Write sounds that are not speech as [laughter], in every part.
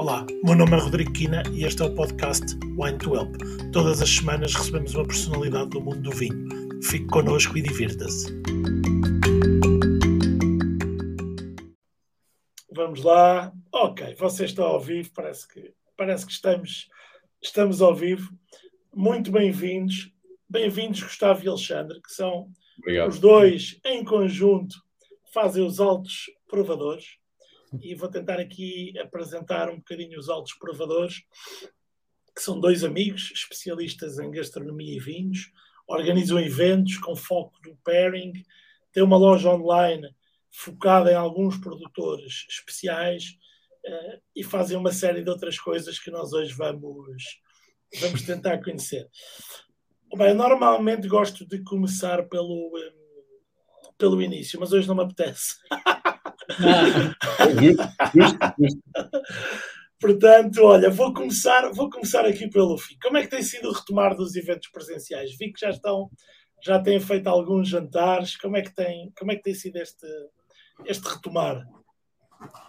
Olá, meu nome é Rodrigo Quina e este é o podcast Wine to Help. Todas as semanas recebemos uma personalidade do mundo do vinho. Fique connosco e divirta-se. Vamos lá. Ok, você está ao vivo, parece que, parece que estamos, estamos ao vivo. Muito bem-vindos. Bem-vindos, Gustavo e Alexandre, que são Obrigado. os dois em conjunto, fazem os altos provadores e vou tentar aqui apresentar um bocadinho os altos provadores, que são dois amigos especialistas em gastronomia e vinhos, organizam eventos com foco no pairing, têm uma loja online focada em alguns produtores especiais uh, e fazem uma série de outras coisas que nós hoje vamos, vamos tentar conhecer. Bem, normalmente gosto de começar pelo, um, pelo início, mas hoje não me apetece. [laughs] Portanto, olha, vou começar, vou começar aqui pelo fim. Como é que tem sido o retomar dos eventos presenciais? Vi que já estão, já têm feito alguns jantares. Como é que tem, como é que tem sido este, este retomar?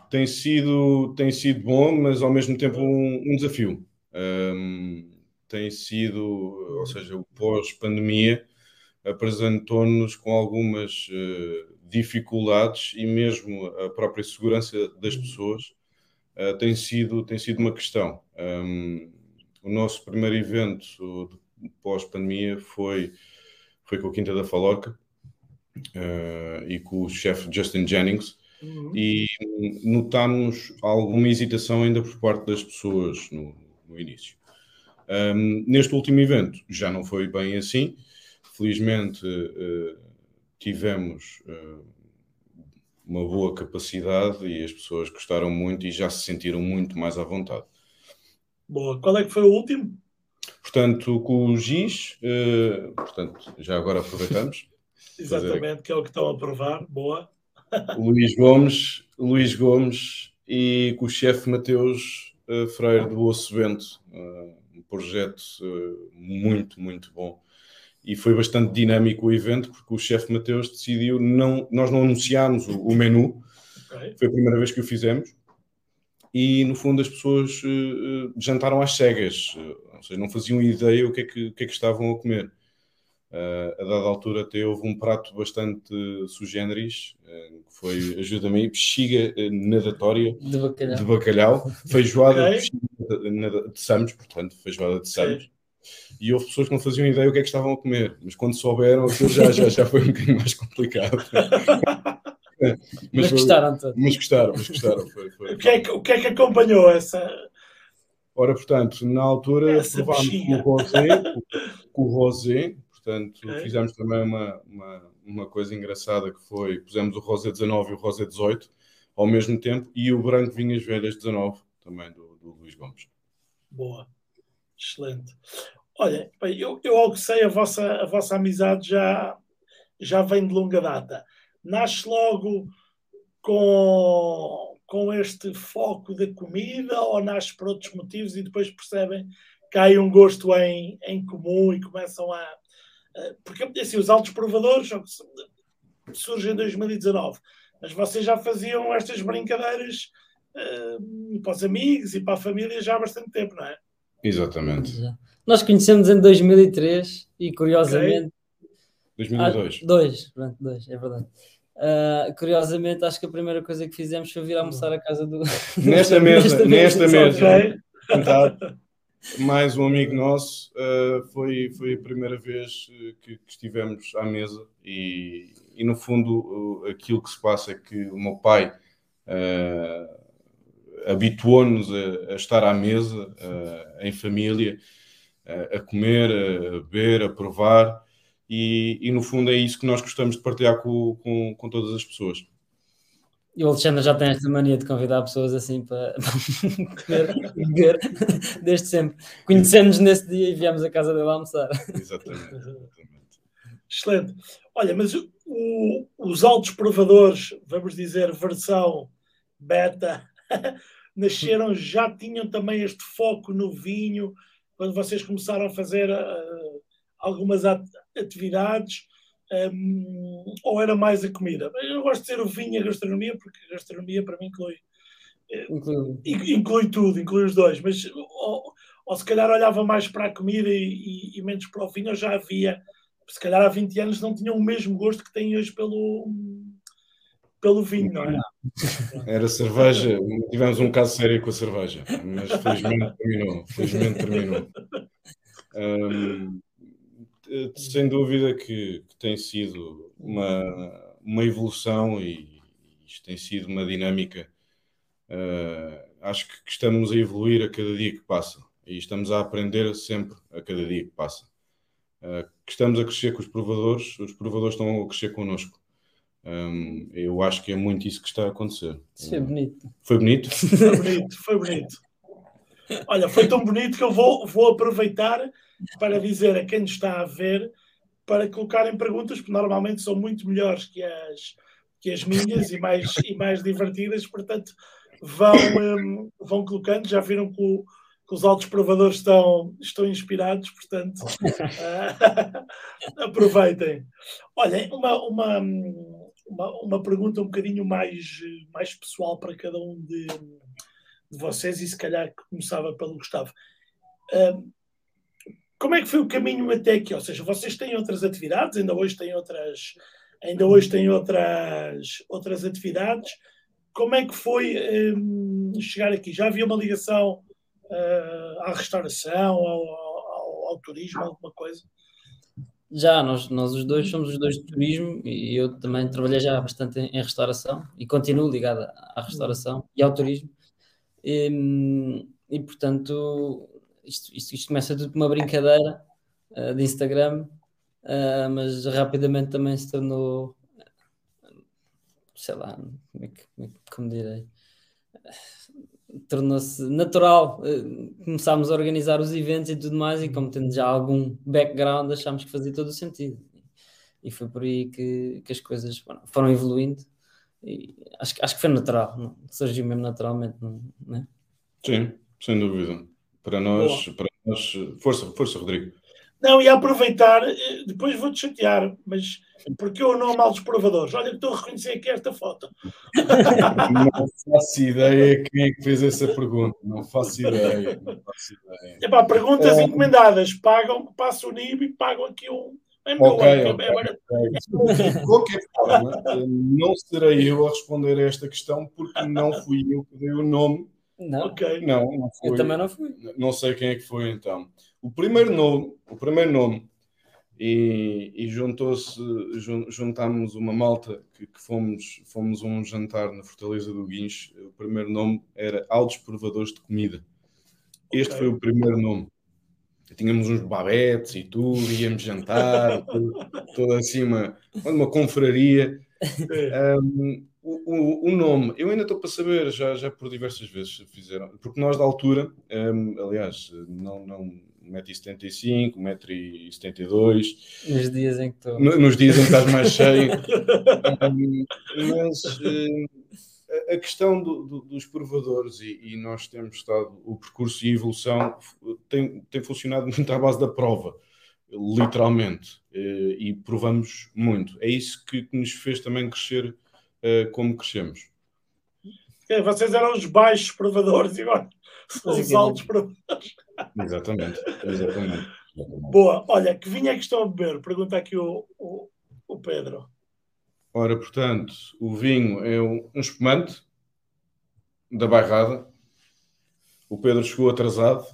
Tem sido, tem sido bom, mas ao mesmo tempo um, um desafio. Um, tem sido, ou seja, o pós-pandemia apresentou-nos com algumas uh, dificuldades e mesmo a própria segurança das uhum. pessoas uh, tem, sido, tem sido uma questão. Um, o nosso primeiro evento pós-pandemia foi, foi com a Quinta da Faloca uh, e com o chefe Justin Jennings. Uhum. E notámos alguma hesitação ainda por parte das pessoas no, no início. Um, neste último evento já não foi bem assim. Felizmente, uh, tivemos uh, uma boa capacidade e as pessoas gostaram muito e já se sentiram muito mais à vontade. Boa. Qual é que foi o último? Portanto, com o GIS, uh, portanto, já agora aproveitamos. [laughs] Exatamente, que é o que estão a provar. Boa. [laughs] Luís Gomes, Luís Gomes e com o chefe Mateus uh, Freire do Osso Vento. Uh, um projeto muito, muito bom e foi bastante dinâmico o evento porque o chefe Mateus decidiu não nós não anunciámos o, o menu. Okay. foi a primeira vez que o fizemos. E no fundo as pessoas uh, jantaram às cegas. Uh, ou seja não faziam ideia o que é que, o que, é que estavam a comer. Uh, a dada altura até houve um prato bastante sui generis que foi ajuda-me bexiga nadatória de bacalhau, de bacalhau feijoada okay. de, de Samos portanto feijoada de Samos. okay e houve pessoas que não faziam ideia o que é que estavam a comer, mas quando souberam, aquilo já, já, já foi um bocadinho mais complicado. [laughs] mas, mas, gostaram todos. Mas gostaram, mas gostaram. Foi, foi. O, que é que, o que é que acompanhou essa. Ora, portanto, na altura provámos com o rosé, com o rosé, portanto, okay. fizemos também uma, uma, uma coisa engraçada que foi, pusemos o rosé 19 e o rosé 18 ao mesmo tempo e o branco Vinhas Velhas 19, também do, do Luís Gomes. Boa. Excelente. Olha, eu, eu que sei, a vossa, a vossa amizade já, já vem de longa data. Nasce logo com, com este foco da comida ou nasce por outros motivos e depois percebem que há um gosto em, em comum e começam a. Porque assim, os altos provadores surgem em 2019, mas vocês já faziam estas brincadeiras uh, para os amigos e para a família já há bastante tempo, não é? Exatamente. Nós conhecemos em 2003 e curiosamente. Okay. 2002. Ah, dois, pronto, dois, é verdade. Uh, curiosamente, acho que a primeira coisa que fizemos foi vir almoçar a casa do. [laughs] [laughs] Nesta mesa, nesta mesa. Mais um amigo nosso, uh, foi, foi a primeira vez que, que estivemos à mesa e, e, no fundo, uh, aquilo que se passa é que o meu pai habituou-nos a, a, estar à mesa, em família, a comer, a beber, a provar, e, e, no fundo é isso que nós gostamos de partilhar com, com, com todas as pessoas. E o Alexandre já tem esta mania de convidar pessoas assim para [laughs] comer beber, desde sempre. Conhecemos-nos nesse dia e viemos a casa dele almoçar. Exatamente. Excelente. Olha, mas o, os altos provadores, vamos dizer, versão beta, [laughs] nasceram, já tinham também este foco no vinho, quando vocês começaram a fazer uh, algumas atividades, um, ou era mais a comida? Eu gosto de dizer o vinho e a gastronomia, porque a gastronomia para mim inclui, inclui. inclui tudo, inclui os dois, mas ou, ou, se calhar olhava mais para a comida e, e, e menos para o vinho, ou já havia, se calhar há 20 anos não tinham o mesmo gosto que têm hoje pelo, pelo vinho, não é? [laughs] Era cerveja, tivemos um caso sério com a cerveja, mas felizmente terminou. Felizmente terminou. Sem dúvida que, que, tem sido uma, uma evolução e isto tem sido uma dinâmica. Uh, acho que, que estamos a evoluir a cada dia que passa e estamos a aprender sempre a cada dia que passa. Uh, que estamos a crescer com os provadores, os provadores estão a crescer connosco. Um, eu acho que é muito isso que está a acontecer. Isso é bonito. Foi bonito? [laughs] Foi bonito, foi bonito. Olha, foi tão bonito que eu vou, vou aproveitar para dizer a quem nos está a ver para colocarem perguntas, que normalmente são muito melhores que as, que as minhas e mais, e mais divertidas, portanto, vão, um, vão colocando. Já viram que, o, que, os altos provadores estão, estão inspirados, portanto, uh, [laughs] [laughs] aproveitem. Olhem, uma, uma, uma, uma pergunta um bocadinho mais, mais pessoal para cada um de, de vocês e se calhar começava pelo Gustavo. Como é que foi o caminho até aqui? Ou seja, vocês têm outras atividades, ainda hoje têm outras, ainda hoje têm outras, outras atividades. Como é que foi um, chegar aqui? Já havia uma ligação uh, à restauração, ao, ao, ao, turismo, alguma coisa? Já, nós, nós os dois somos os dois de turismo e eu também trabalhei já bastante em, em restauração e continuo ligado à restauração e ao turismo. E, e portanto, isto, isto, isto, começa tudo com uma brincadeira uh, de Instagram, uh, mas rapidamente também se tornou, sei lá, como, é que, como, é direi, tornou-se natural. Uh, começámos a organizar os eventos e tudo mais, e como tendo já algum background, achámos que fazia todo o sentido. E foi por aí que, que as coisas foram evoluindo. E acho, acho que foi natural, surgiu mesmo naturalmente, não, não é? Sim, sem dúvida. Para nós, para nós, força, força, Rodrigo. Não, e aproveitar, eh, depois vou-te chatear, mas porque eu não mal dos provadores. Olha que estou a reconhecer aqui esta foto. Não faço ideia quem é que fez essa pergunta. Não faço ideia. Não faço ideia. Epá, perguntas é... encomendadas. Pagam, passo o NIB e pagam aqui um. É meu okay, é, okay, De qualquer forma, não serei eu a responder a esta questão porque não fui eu que dei o nome não, okay. não, não Eu também não fui. Não sei quem é que foi então. O primeiro nome, o primeiro nome, e, e juntou-se, juntámos uma malta que, que, fomos, fomos a um jantar na Fortaleza do Guincho. O primeiro nome era Altos Provadores de Comida. Este okay. foi o primeiro nome. Tínhamos uns babetes e tudo, íamos jantar, [laughs] toda assim uma, uma confraria. Um, o, o, nome, eu ainda estou para saber, já, já por diversas vezes fizeram, porque nós da altura, um, aliás, não, não 1,75m, 1,72m. Nos dias em que estou. Nos dias em que estás mais cheio. [laughs] mas um, a questão do, do, dos provadores, e, e, nós temos estado, o percurso e a evolução tem, tem funcionado muito à base da prova, literalmente, e, e provamos muito. É isso que, que nos fez também crescer uh, como crescemos. Vocês eram os baixos provadores e agora são os altos provadores. Exatamente, exatamente. Boa, olha, que vinho é que estão a beber? Pergunta aqui o, o, o Pedro. Ora, portanto, o vinho é um, um espumante da bairrada. O Pedro chegou atrasado.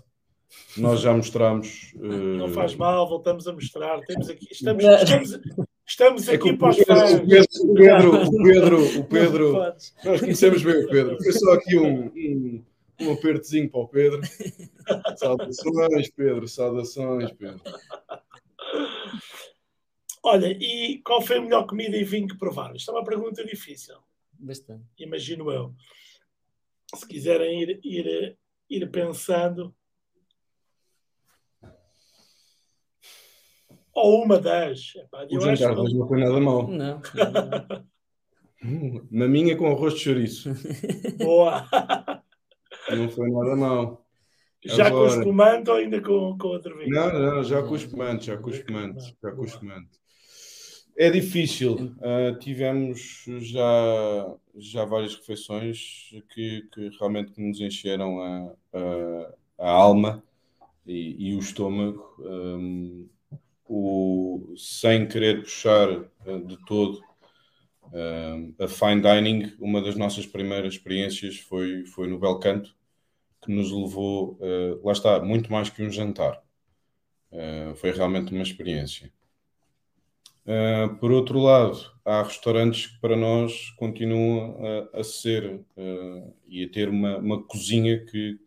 Nós já mostramos. Uh... Não faz mal, voltamos a mostrar. Temos aqui, estamos, estamos, Estamos é aqui para os fãs. O Pedro, o Pedro, o Pedro, nós conhecemos bem o Pedro. Foi só aqui um, um, um apertozinho para o Pedro. Saudações, Pedro, saudações, Pedro. Olha, e qual foi a melhor comida e vinho que provaram? Isto é uma pergunta difícil. Bastante. Imagino eu. Se quiserem ir, ir, ir pensando. Ou uma das. Epá, o jantar que... não foi nada mal. Não. Maminha com arroz de chouriço. Boa. Não foi nada mal. Já Agora... com o espumante ou ainda com, com outro vinho? Não, não, já com o espumante, já com o espumante, já com o espumante. É difícil. Uh, tivemos já, já várias refeições que, que realmente nos encheram a, a, a alma e, e, o estômago. Um, o, sem querer puxar uh, de todo uh, a fine dining, uma das nossas primeiras experiências foi, foi no Belcanto, que nos levou, uh, lá está, muito mais que um jantar. foi realmente uma experiência. Uh, por outro lado, há restaurantes que para nós continuam a, a ser uh, e a ter uma, uma cozinha que,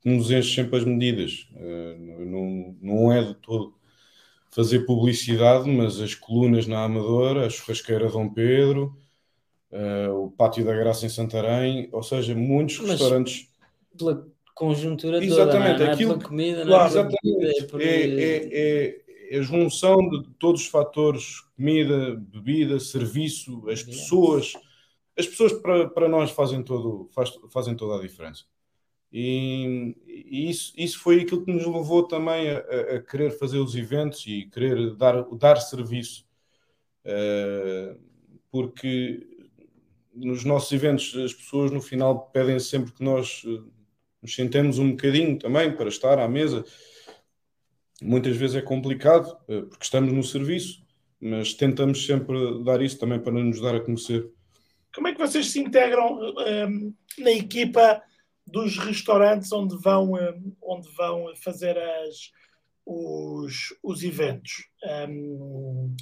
que, nos enche sempre as medidas. Uh, não, não é de todo fazer publicidade, mas as colunas na Amadora, a churrasqueira Dom Pedro, o Pátio da Graça em Santarém, ou seja, muitos mas restaurantes. Pela conjuntura exatamente, toda, não é? Aquilo, não é pela comida, claro, não é exatamente. É, por... é, é, é a junção de todos os fatores, comida, bebida, serviço, as pessoas, as pessoas para, para nós fazem, todo, faz, fazem toda a diferença. E, e, isso, isso foi aquilo que nos levou também a, a, querer fazer os eventos e querer dar, dar serviço. Uh, porque nos nossos eventos as pessoas no final pedem sempre que nós eh, nos sentemos um bocadinho também para estar à mesa muitas vezes é complicado, eh, porque estamos no serviço, mas tentamos sempre dar isso também para nos dar a conhecer. Como é que vocês se integram ehm, na equipa dos restaurantes onde vão, ehm, onde vão fazer as, os, os eventos? Um,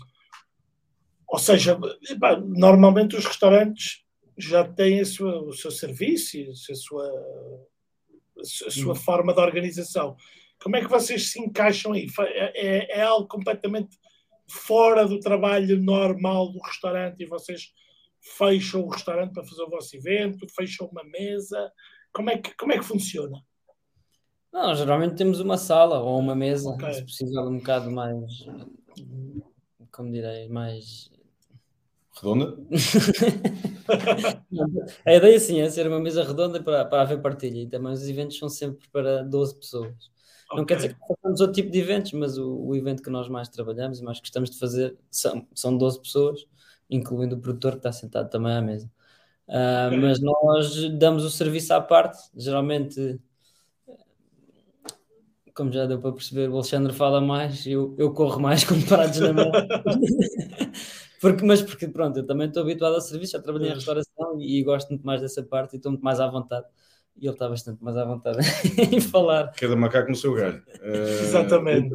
ou seja, normalmente os restaurantes já têm sua, o seu serviço a sua, a sua hum. forma de organização. Como é que vocês se encaixam aí? É, é, é algo completamente fora do trabalho normal do restaurante e vocês fecham o restaurante para fazer o vosso evento, fecham uma mesa. Como é que, como é que funciona? Não, geralmente temos uma sala ou uma mesa, okay. se precisar um bocado mais, como direi, mais redonda? [laughs] a ideia sim é ser uma mesa redonda para, para haver partilha e também os eventos são sempre para 12 pessoas. Não quer dizer que façamos outro tipo de eventos, mas o, o, evento que nós mais trabalhamos e mais gostamos de fazer são, são 12 pessoas, incluindo o produtor que está sentado também à mesa. Uh. Mas nós damos o serviço à parte, geralmente, como já deu para perceber, o Alexandre fala mais, eu, eu corro mais [laughs] com parados na mão. [laughs] porque, mas porque, pronto, eu também estou habituado ao serviço, já trabalhei em restauração e, e gosto muito mais dessa parte e estou muito mais à vontade e ele está bastante mais à vontade [laughs] em falar. Cada macaco no seu galho. Uh, Exatamente.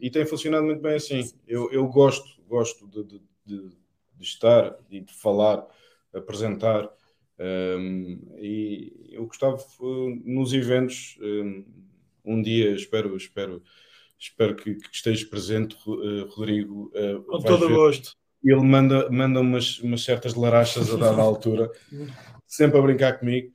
E, e, tem funcionado muito bem assim. Eu, eu gosto, gosto de, de, de, de estar e de falar, apresentar. Um, e eu gostava nos eventos um, dia espero espero espero que, que estejas presente uh, Rodrigo uh, com todo o gosto ele manda manda umas, umas certas larachas a dada altura [laughs] sempre a brincar comigo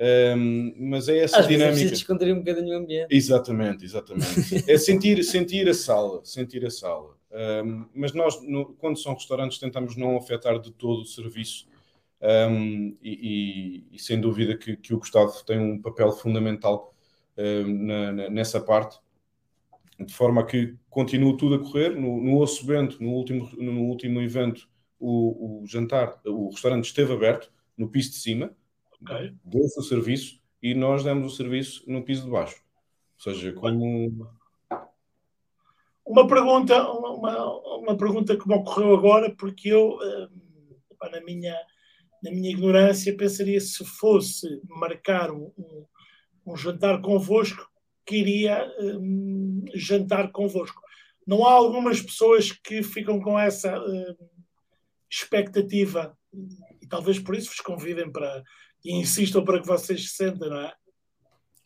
um, mas é essa Às dinâmica. Vezes descontrair um bocadinho o ambiente. Exatamente, exatamente. é sentir, sentir a sala, sentir a sala. Um, mas nós, no, quando são restaurantes, tentamos não afetar de todo o serviço. Um, e, e, e, sem dúvida que, que, o Gustavo tem um papel fundamental na, na, nessa parte, de forma a que continue tudo a correr. No, no Osso Bento, no último, no último evento, o, o jantar, o restaurante esteve aberto no piso de cima, okay. deu-se o serviço e nós demos o serviço no piso de baixo. Ou seja, como. Uma pergunta, uma, uma pergunta que me ocorreu agora, porque eu, na minha, na minha ignorância, pensaria se fosse marcar um, um, um jantar convosco, queria um, jantar convosco. Não há algumas pessoas que ficam com essa uh, expectativa e talvez por isso vos convidem para, e insistam para que vocês se sentem, não é?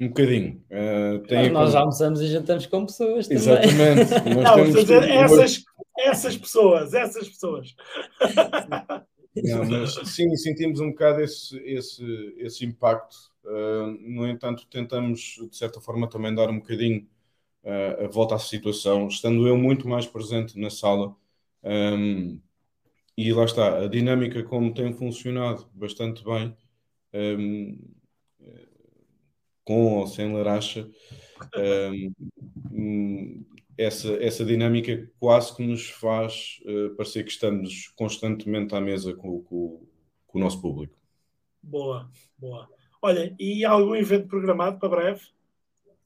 Um bocadinho. Uh, Mas nós almoçamos e jantamos com pessoas também. Exatamente. [laughs] Nós não, temos... dizer, essas, essas pessoas, essas pessoas. [laughs] Não, mas sim, sentimos um bocado esse, esse, esse impacto. Uh, no entanto, tentamos, de certa forma, também dar um bocadinho uh, a volta à situação, estando eu muito mais presente na sala. Um, e lá está, a dinâmica como tem funcionado bastante bem, um, com ou sem laracha, um, essa, essa dinâmica quase que nos faz uh, parecer que estamos constantemente à mesa com, com, com, o nosso público. Boa, boa. Olha, e há algum evento programado para breve?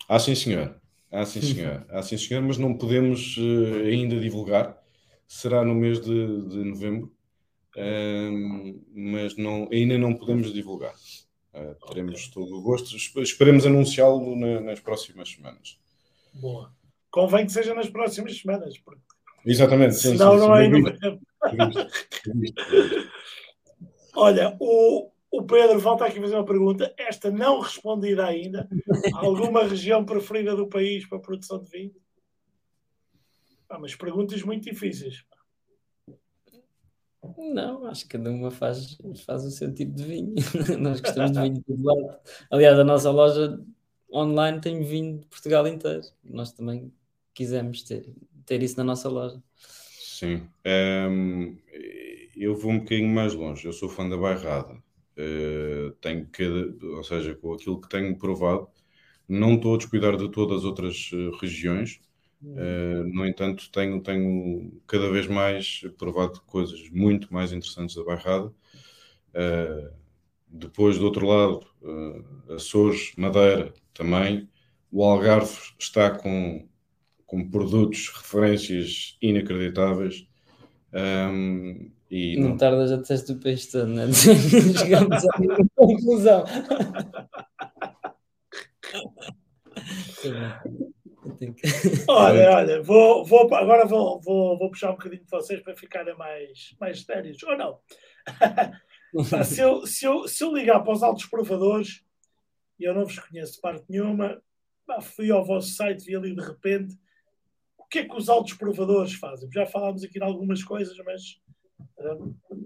Ah, sim, senhor. Ah, sim, senhor. Ah, sim, senhor, mas não podemos uh, ainda divulgar. Será no mês de, de novembro, uh, mas não, ainda não podemos divulgar. Uh, teremos okay. todo o gosto. Esperemos anunciá-lo na, nas próximas semanas. Boa. Convém que seja nas próximas semanas. Porque... Exatamente. Sim, Senão sim, não sim, é em novembro. Olha, o, o Pedro volta aqui a fazer uma pergunta, esta não respondida ainda. Alguma região preferida do país para a produção de vinho? Ah, mas perguntas muito difíceis. Não, acho que cada uma faz, faz o seu tipo de vinho. [laughs] Nós gostamos de vinho de todo lado. Aliás, a nossa loja online tem vinho de Portugal inteiro. Nós também quisemos ter, ter isso na nossa loja. Sim. Um, eu vou um bocadinho mais longe. Eu sou fã da Bairrada. Uh, tenho que, ou seja, com aquilo que tenho provado, não estou a descuidar de todas as outras uh, regiões. Uh, no entanto, tenho, tenho cada vez mais provado coisas muito mais interessantes da Bairrada. depois, do outro lado, Açores, Madeira também. O Algarve está com, com produtos, referências inacreditáveis. Um, e não, não tardas a disseste o peixe todo, né? [laughs] Chegamos a uma conclusão. olha, olha, vou, vou, agora vou, vou, vou puxar um bocadinho de vocês para ficarem mais, mais sérios, ou não? [laughs] se, eu, se, eu, se eu ligar para os altos provadores e eu não vos conheço de parte nenhuma, fui ao vosso site, vi ali de repente o que é que os altos provadores fazem. Já falámos aqui de algumas coisas, mas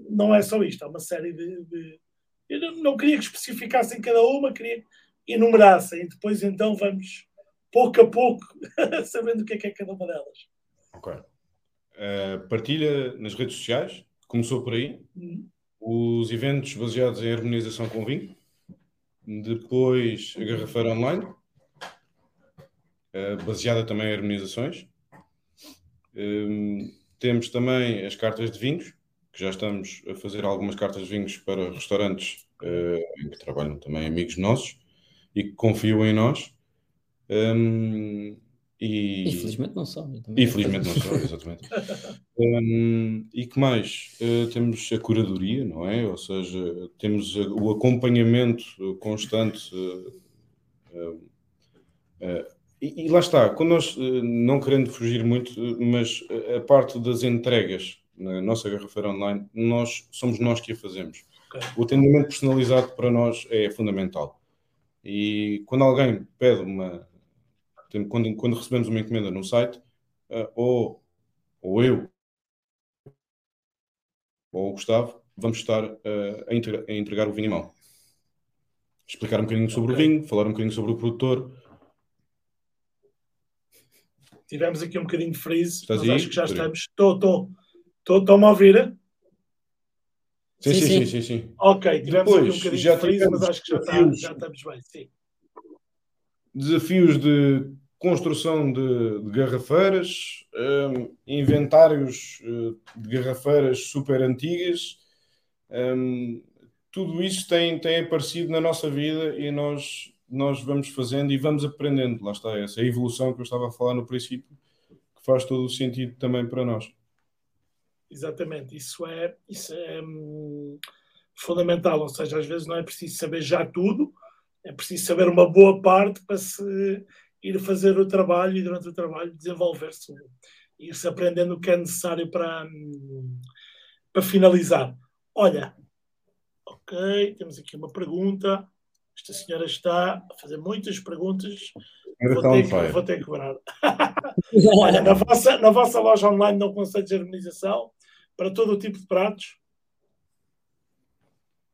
não é só isto, há uma série de. de... Eu não, não, queria que especificassem cada uma, queria que enumerassem e depois então vamos pouco a pouco [laughs] sabendo o que é que é cada uma delas. Ok. Uh, partilha nas redes sociais, começou por aí. Uhum. Os eventos baseados em harmonização com vinho. Depois a garrafeira online, uh, baseada também em harmonizações. Um, temos também as cartas de vinhos, que já estamos a fazer algumas cartas de vinhos para restaurantes uh, em que trabalham também amigos nossos e que confiam em nós. Um, e... Infelizmente não só. Infelizmente não só, exatamente. um, e que mais? Uh, temos a curadoria, não é? Ou seja, temos o acompanhamento constante. Uh, e, e, lá está, quando nós, não querendo fugir muito, mas a parte das entregas na nossa garrafeira online, nós somos nós que a fazemos. Okay. O atendimento personalizado para nós é fundamental. E quando alguém pede uma. Quando, quando recebemos uma encomenda no site, ou, ou eu ou o Gustavo, vamos estar a, entregar, a, entregar, o vinho em mão. Explicar um bocadinho sobre okay. o vinho, falar um bocadinho sobre o produtor. Tivemos aqui um bocadinho de freeze, Estás mas aí? acho que já estamos. Estou, estou. Estão-me a ouvir? Sim, sim, sim, sim, sim. Ok, tivemos Depois, aqui um bocadinho já de freeze, mas acho que já, está, já estamos bem, sim. Desafios de construção de, de garrafeiras, um, inventários uh, de garrafeiras super antigas, um, tudo isso tem, tem aparecido na nossa vida e nós, nós vamos fazendo e vamos aprendendo. Lá está essa evolução que eu estava a falar no princípio, que faz todo o sentido também para nós. Exatamente, isso é, isso é hum, fundamental. Ou seja, às vezes não é preciso saber já tudo, é preciso saber uma boa parte para se ir fazer o trabalho e durante o trabalho desenvolver-se, ir-se aprendendo o que é necessário para, hum, para finalizar. Olha, ok, temos aqui uma pergunta. Esta senhora está a fazer muitas perguntas. Vou ter, que, vou ter que cobrar. Olha, na vossa, na vossa loja online não conceito de harmonização, para todo o tipo de pratos?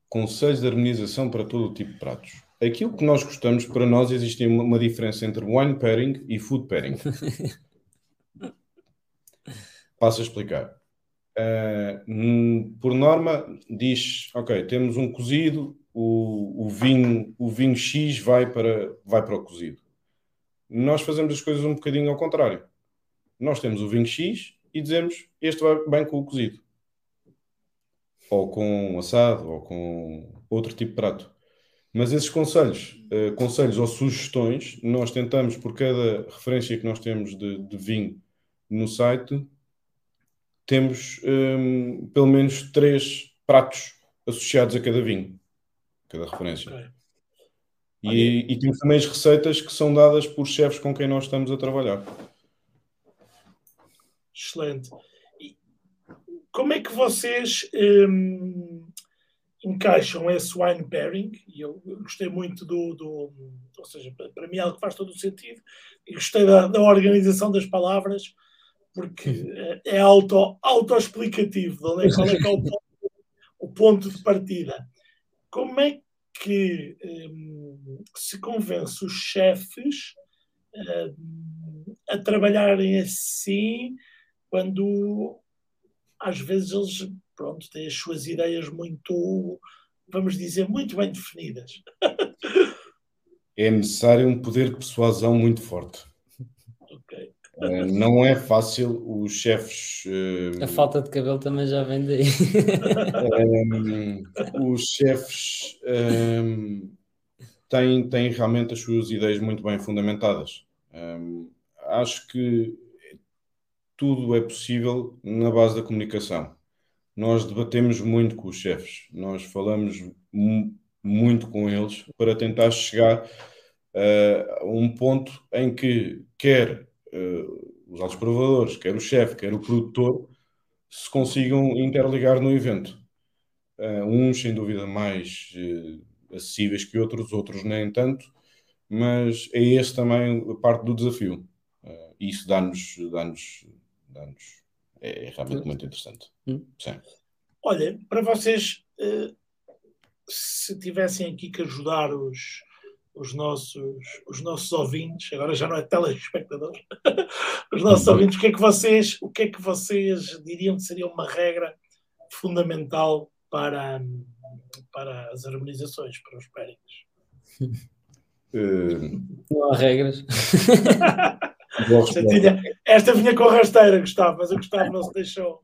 Conselhos de harmonização para todo o tipo de pratos. Aquilo que nós gostamos, para nós existe uma diferença entre wine pairing e food pairing. [laughs] Passo a explicar. Uh, por norma, diz: Ok, temos um cozido, o, o, vinho, o vinho X vai para, vai para o cozido. Nós fazemos as coisas um bocadinho ao contrário. Nós temos o vinho X e dizemos este vai bem com o cozido. Ou com assado, ou com outro tipo de prato. Mas esses conselhos, uh, conselhos ou sugestões, nós tentamos, por cada referência que nós temos de, de vinho no site, temos um, pelo menos três pratos associados a cada vinho, cada referência. Okay. E, e, temos também as receitas que são dadas por chefes com quem nós estamos a trabalhar. Excelente. E como é que vocês um, encaixam esse wine pairing? E eu gostei muito do, do, Ou seja, para mim é algo que faz todo o sentido. E gostei da, da organização das palavras, porque é, é auto, auto-explicativo. Qual é, qual é, é o, ponto, o ponto de partida? Como é que um, se convence os chefes um, a trabalharem assim quando às vezes eles pronto, têm as suas ideias muito, vamos dizer, muito bem definidas. é necessário um poder de persuasão muito forte. Eh, não é fácil os chefes. Uh, a falta de cabelo também já vem daí. um, eh, os chefes um, têm, têm realmente as suas ideias muito bem fundamentadas. Um, acho que tudo é possível na base da comunicação. Nós debatemos muito com os chefes, nós falamos muito com eles para tentar chegar a um ponto em que quer uh, os altos provadores, quer o chefe, quer o produtor se consigam interligar no evento. Uh, uns, sem dúvida, mais acessíveis que outros, outros nem tanto, mas é esse também a parte do desafio. isso dá-nos dá-nos anos. É, é realmente hum. muito interessante. Hum. Sim. Olha, para vocês, se tivessem aqui que ajudar os, os, nossos, os nossos ouvintes, agora já não é telespectadores, [laughs] os nossos uhum. ouvintes, o que, é que vocês, o que é que vocês diriam que seria uma regra fundamental para, para as harmonizações, para os pairings? Uh... [laughs] Não há regras. [laughs] Esta vinha com rasteira, Gustavo, mas o Gustavo não se deixou.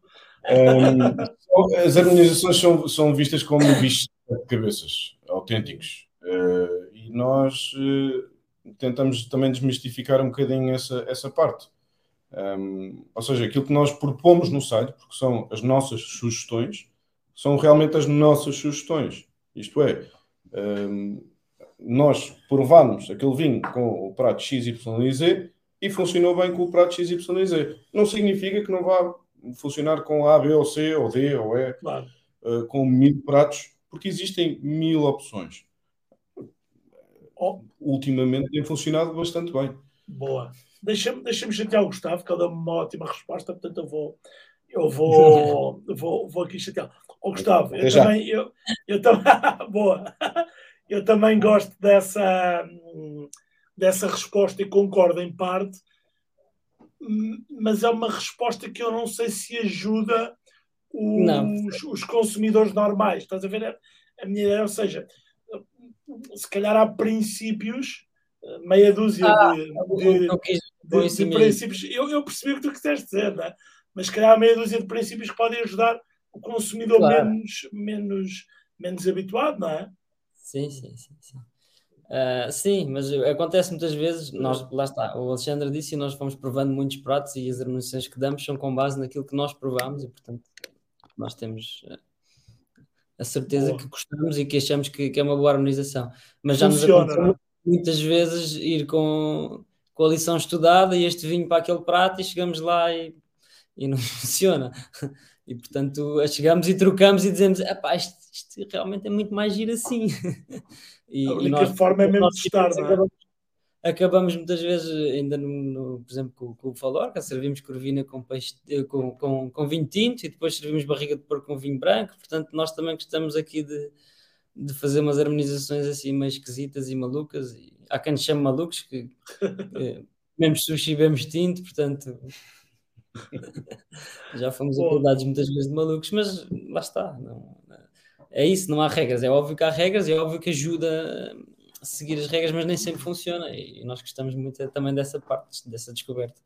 Um, as harmonizações são, são vistas como bichos de cabeças autênticos. Uh, e nós uh, tentamos também desmistificar um bocadinho essa, essa parte. Um, ou seja, aquilo que nós propomos no site, porque são as nossas sugestões, são realmente as nossas sugestões. Isto é, um, nós provamos aquele vinho com o prato X, Y e Z e funcionou bem com o prato XYZ. Não significa que não vá funcionar com A, B ou C, ou D, ou E, claro. uh, com mil pratos, porque existem mil opções. Oh. Ultimamente tem funcionado bastante bem. Boa. Deixa-me deixa chatear o Gustavo, que ele deu uma ótima resposta, portanto eu vou, eu vou, [laughs] vou, vou aqui chatear. O Gustavo, eu também, eu, eu também, [laughs] boa, eu também gosto dessa, dessa resposta e concordo em parte, mas é uma resposta que eu não sei se ajuda os, os consumidores normais. Estás a ver? A, a minha ideia, ou seja, se calhar há princípios, meia dúzia ah, de, de, de, de princípios. Eu, eu, percebi o que tu quiseste dizer, não é? mas se calhar há meia dúzia de princípios que podem ajudar o consumidor claro. menos, menos, menos habituado, não é? Sim, sim, sim. sim. Uh, sim, mas acontece muitas vezes, nós, lá está, o Alexandre disse e nós fomos provando muitos pratos e as harmonizações que damos são com base naquilo que nós provamos e, portanto, nós temos a certeza boa. que gostamos e que achamos que, que, é uma boa harmonização. Mas já Funciona, nos aconteceu muitas vezes ir com, com a lição estudada e este vinho para aquele prato e chegamos lá e, e não [laughs] funciona. E portanto chegamos e trocamos e dizemos: isto, isto realmente é muito mais giro assim. [laughs] E, a única nós, forma é mesmo testar, não é? Acabamos, muitas vezes, ainda no, no por exemplo, com, o Falorca, servimos corvina com, peixe, eh, com, com, com vinho tinto e depois servimos barriga de porco com vinho branco. Portanto, nós também gostamos aqui de, de fazer umas harmonizações assim meio esquisitas e malucas. E há quem nos chame malucos, que, [laughs] mesmo sushi bebemos tinto, portanto. [laughs] já fomos acordados muitas vezes de malucos, mas lá está. Não, é isso, não há regras. É óbvio que há regras, é óbvio que ajuda seguir as regras, mas nem sempre funciona. E nós gostamos muito também dessa parte, dessa descoberta.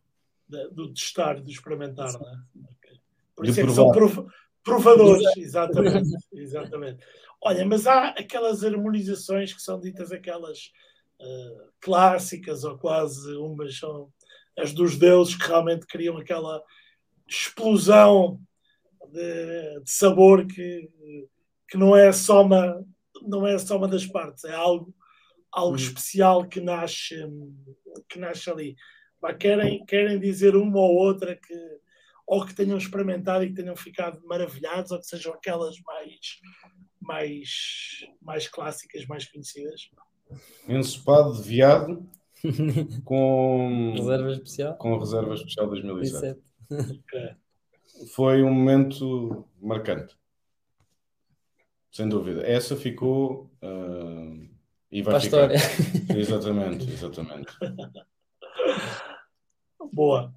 de, do testar, do experimentar, não é? Okay. Por isso é que são prov provadores, exatamente, exatamente. Olha, mas há aquelas harmonizações que são ditas aquelas uh, clássicas, ou quase umas são as dos deuses que realmente criam aquela explosão de, de sabor que, que não é só uma não é só uma das partes, é algo algo hum. especial que nasce que nasce ali. querem, querem dizer uma ou outra que ou que tenham experimentado e que tenham ficado maravilhados, ou que sejam aquelas mais, mais, mais clássicas, mais conhecidas? Ensopado de viado [laughs] com reserva especial, com reserva especial 2007. okay. Foi um momento marcante, sem dúvida. Essa ficou uh, e vai ficar. Exatamente, exatamente. Boa.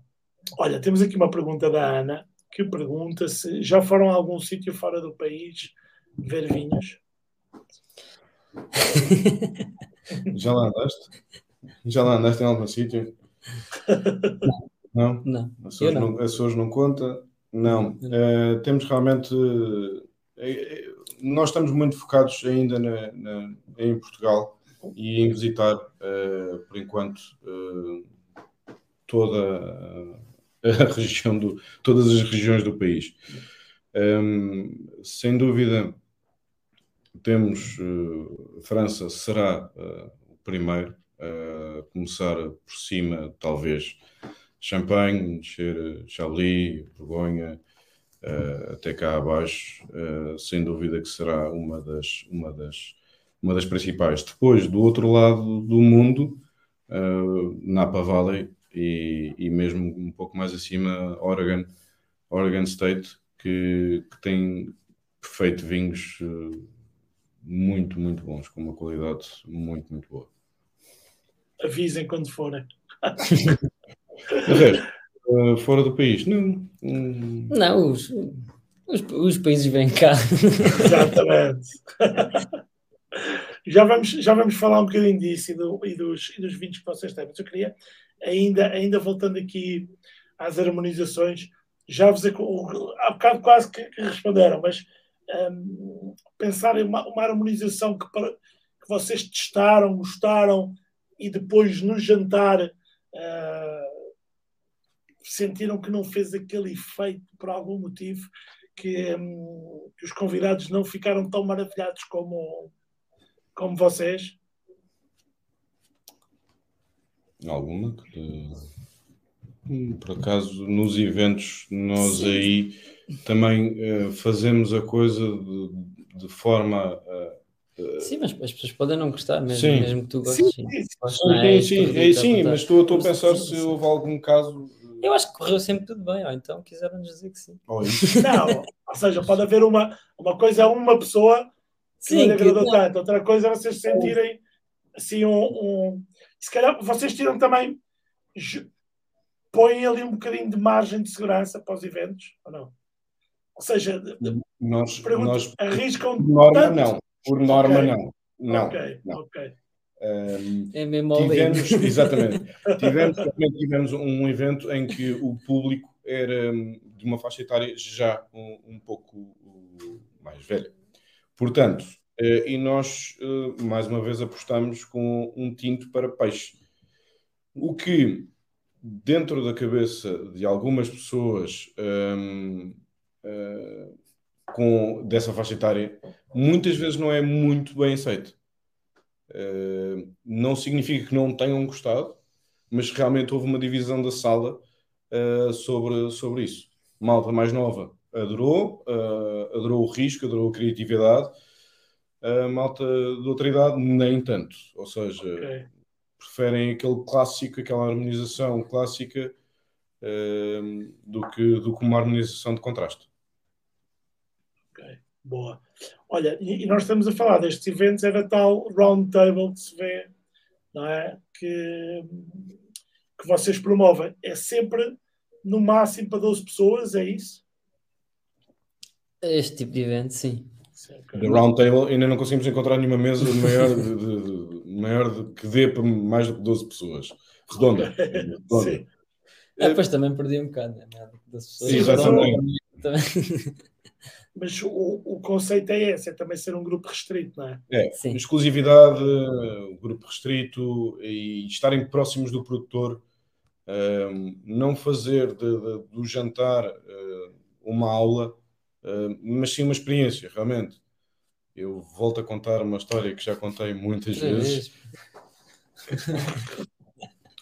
Olha, temos aqui uma pergunta da Ana que pergunta se já foram a algum sítio fora do país ver vinhos. [laughs] já lá andaste? Já lá andaste em algum sítio? Não. Não. As pessoas não. não, não conta. Não. Uh, temos realmente. Uh, nós estamos muito focados ainda na, na, em Portugal e em visitar, uh, por enquanto, toda [laughs] a região do, todas as regiões do país. Um, sem dúvida, temos uh, França será uh, o primeiro a começar por cima, talvez Champagne, descer Chablis, Borgonha, uh, até cá abaixo, sem dúvida que será uma das, uma das, uma das principais. Depois, do outro lado do mundo, Napa Valley e, e mesmo um pouco mais acima Oregon, Oregon State, que, que tem feito vinhos muito, muito bons, com uma qualidade muito, muito boa. Avisem quando forem. [laughs] uh, fora do país, não. Não, os, os, os países vêm cá. Exatamente. já, vamos, já vamos falar um bocadinho disso e, do, e, dos, e dos vinhos que vocês têm, mas eu queria ainda, ainda voltando aqui às harmonizações, já vos há bocado quase que, que responderam, mas um, pensar em uma, uma harmonização que, para, que vocês testaram, gostaram e depois no jantar uh, sentiram que não fez aquele efeito por algum motivo que, um, que os convidados não ficaram tão maravilhados como, como vocês? Alguma? Por acaso, nos eventos, nós sim. aí também uh, fazemos a coisa de, de forma. Uh, sim, mas as pessoas podem não gostar, mesmo, sim. mesmo que tu gostes. Sim, sim, sim, é, sim, é, sim mas estou, estou a pensar se houve algum caso. Eu acho que correu sempre tudo bem, ou então quiseram nos dizer que sim. Ou [laughs] não, ou seja, pode haver uma, uma coisa, uma pessoa que sim, não lhe agradou tanto, outra coisa é vocês sentirem assim um, um se calhar vocês tiram também, põem ali um bocadinho de margem de segurança para os eventos, ou não? Ou seja, nós, pergunto, nós arriscam. Por norma, tanto? não. Por norma, okay. não. Não. Ok, não. ok. Um, é mesmo tivemos, [laughs] exatamente. tivemos, tivemos um evento em que o público era hum, de uma faixa etária já um, um pouco mais velha. Portanto, Uh, e nós, uh, mais uma vez, apostamos com um tinto para peixe. O que, dentro da cabeça de algumas pessoas um, uh, eh, com, dessa faixa etária, muitas vezes não é muito bem aceito. Não significa que não tenham gostado, mas realmente houve uma divisão da sala sobre, sobre isso. Malta mais nova adorou, adorou o risco, adorou a criatividade a malta de outra idade, nem tanto. Ou seja, okay. preferem aquele clássico, aquela harmonização clássica uh, do, que, do que uma harmonização de contraste. Boa. Olha, e, e nós estamos a falar destes eventos, é da tal round table que se vê, não é? Que, que vocês promovem. É sempre no máximo para 12 pessoas, é isso? Este tipo de evento, sim. Round table, ainda não conseguimos encontrar nenhuma mesa maior, de, de, de, maior de, que dê para mais do que 12 pessoas. Redonda. redonda. [laughs] Sim. É, depois também perdi um bocado, né? Das pessoas. Sim, exatamente. Mas o, o conceito é esse, é também ser um grupo restrito, não é? É, Sim. exclusividade, grupo restrito e estarem próximos do produtor, um, não fazer de, de, do jantar uh, uma aula, uh, mas sim uma experiência, realmente. Eu volto a contar uma história que já contei muitas vezes. [laughs]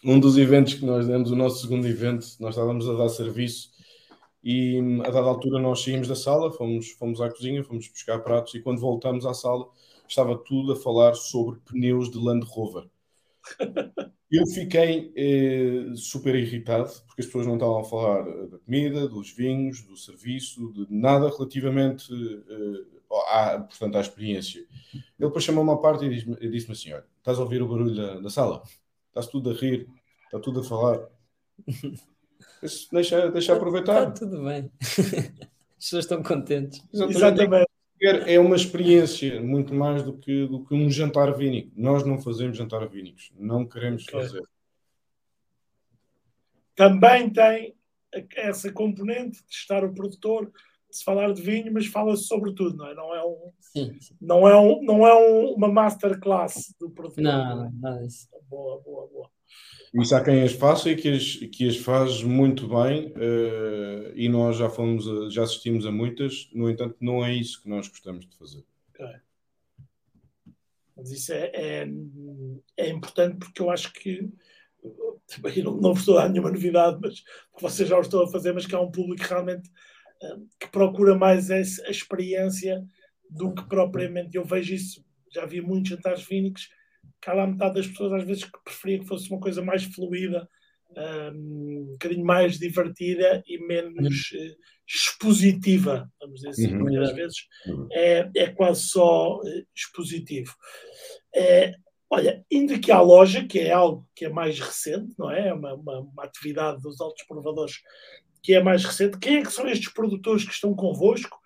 um dos eventos que nós demos, o nosso segundo evento, nós estávamos a dar serviço e a dada altura nós saímos da sala, fomos, fomos à cozinha, fomos buscar pratos e quando voltamos à sala estava tudo a falar sobre pneus de Land Rover. [laughs] Eu fiquei eh, super irritado porque as pessoas não estavam a falar da comida, dos vinhos, do serviço, de nada relativamente eh, à, portanto, à experiência. Ele depois chamou-me à parte e disse-me disse assim: Olha, estás a ouvir o barulho da, da sala? Estás tudo a rir, está tudo a falar. [laughs] Deixa, deixa aproveitar. Está tudo bem. [laughs] As pessoas estão contentes. Exatamente. É uma experiência muito mais do que, do que um jantar vínico. Nós não fazemos jantar vínicos. Não queremos okay. fazer. Também tem essa componente de estar o produtor, de se falar de vinho, mas fala-se sobre tudo, não é? Não é, um, sim, sim. Não é, um, não é um, uma masterclass do produtor. Não, não, nada disso. Boa, boa, boa. Isso há quem as faça e que as, que as faz muito bem, uh, e nós já fomos, a, já assistimos a muitas, no entanto, não é isso que nós gostamos de fazer. Okay. Mas isso é, é, é, importante porque eu acho que também não, não vos estou a dar nenhuma novidade, mas vocês já o estão a fazer, mas que há um público realmente uh, que procura mais essa, experiência do que propriamente. Eu vejo isso, já vi muitos jantares vínicos lá metade das pessoas às vezes que preferia que fosse uma coisa mais fluida, um, bocadinho mais divertida e menos uh, expositiva, vamos dizer assim, uhum. vezes uhum. é, é quase só uh, expositivo. É, olha, indo aqui à loja, que é algo que é mais recente, não é? É uma, uma, uma atividade dos altos provadores que é mais recente. Quem é que são estes produtores que estão convosco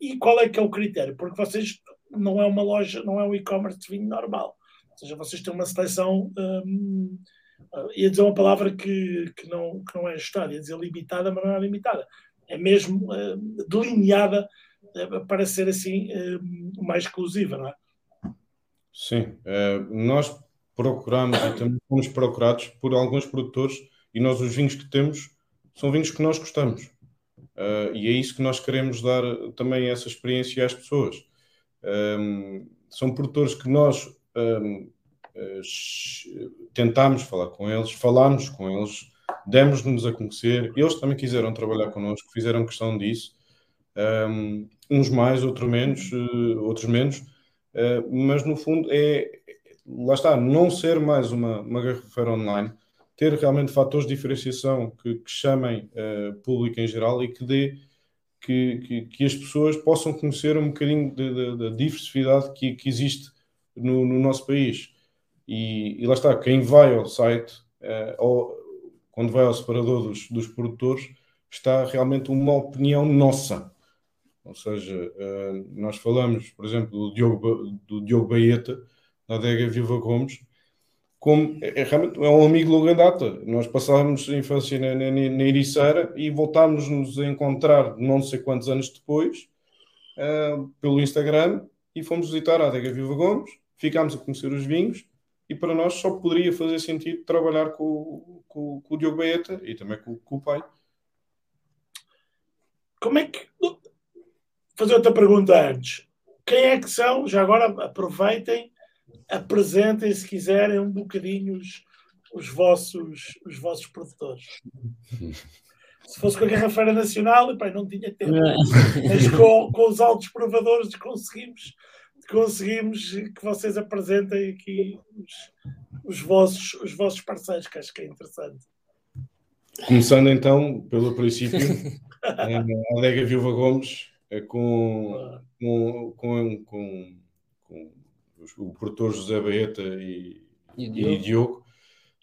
e qual é que é o critério? Porque vocês não é uma loja, não é um e-commerce de vinho normal. Ou seja, vocês têm uma seleção. Um, uh, ia dizer uma palavra que, que, não, que não é ajustada, ia dizer limitada, mas não é limitada. É mesmo uh, delineada uh, para ser assim uh, mais exclusiva, não é? Sim, nós procuramos e também fomos procurados por alguns produtores e nós os vinhos que temos são vinhos que nós gostamos. Uh, e é isso que nós queremos dar também essa experiência às pessoas. Um, são produtores que nós tentámos falar com eles, falámos com eles, demos-nos a conhecer, eles também quiseram trabalhar connosco, fizeram questão disso, um, uns mais, outros menos, outros menos, uh, mas no fundo é, lá está, não ser mais uma, uma garrafeira online, ter realmente fatores de diferenciação que, que chamem uh, público em geral e que dê que, que, que, as pessoas possam conhecer um bocadinho da diversidade que, que existe no, no nosso país. E, e, lá está, quem vai ao site, uh, ou quando vai ao separador dos, dos produtores, está realmente uma opinião nossa. Ou seja, uh, nós falamos, por exemplo, do Diogo, do Diogo Baeta, da adega Viva Gomes, como é, é, realmente é um amigo de longa data. Nós passávamos a infância na, na, na e voltámos-nos a encontrar não sei quantos anos depois uh, pelo Instagram e fomos visitar a adega Viva Gomes ficámos a conhecer os vinhos e para nós só poderia fazer sentido trabalhar com, com, com o Diogo Baeta e também com, com, o pai. Como é que. Fazer outra pergunta antes. Quem é que são? Já agora aproveitem, apresentem se quiserem um bocadinho os, os, vossos, os vossos produtores. Se fosse com a Garrafeira Nacional, epá, não tinha tempo. Mas com, com os altos provadores conseguimos conseguimos que vocês apresentem aqui os, os, vossos, os vossos parceiros, que acho que é interessante. Começando então pelo princípio, [laughs] a Adega Viúva Gomes, é com, com, com, com, com o produtor José Baeta e, e, Diogo. E Diogo.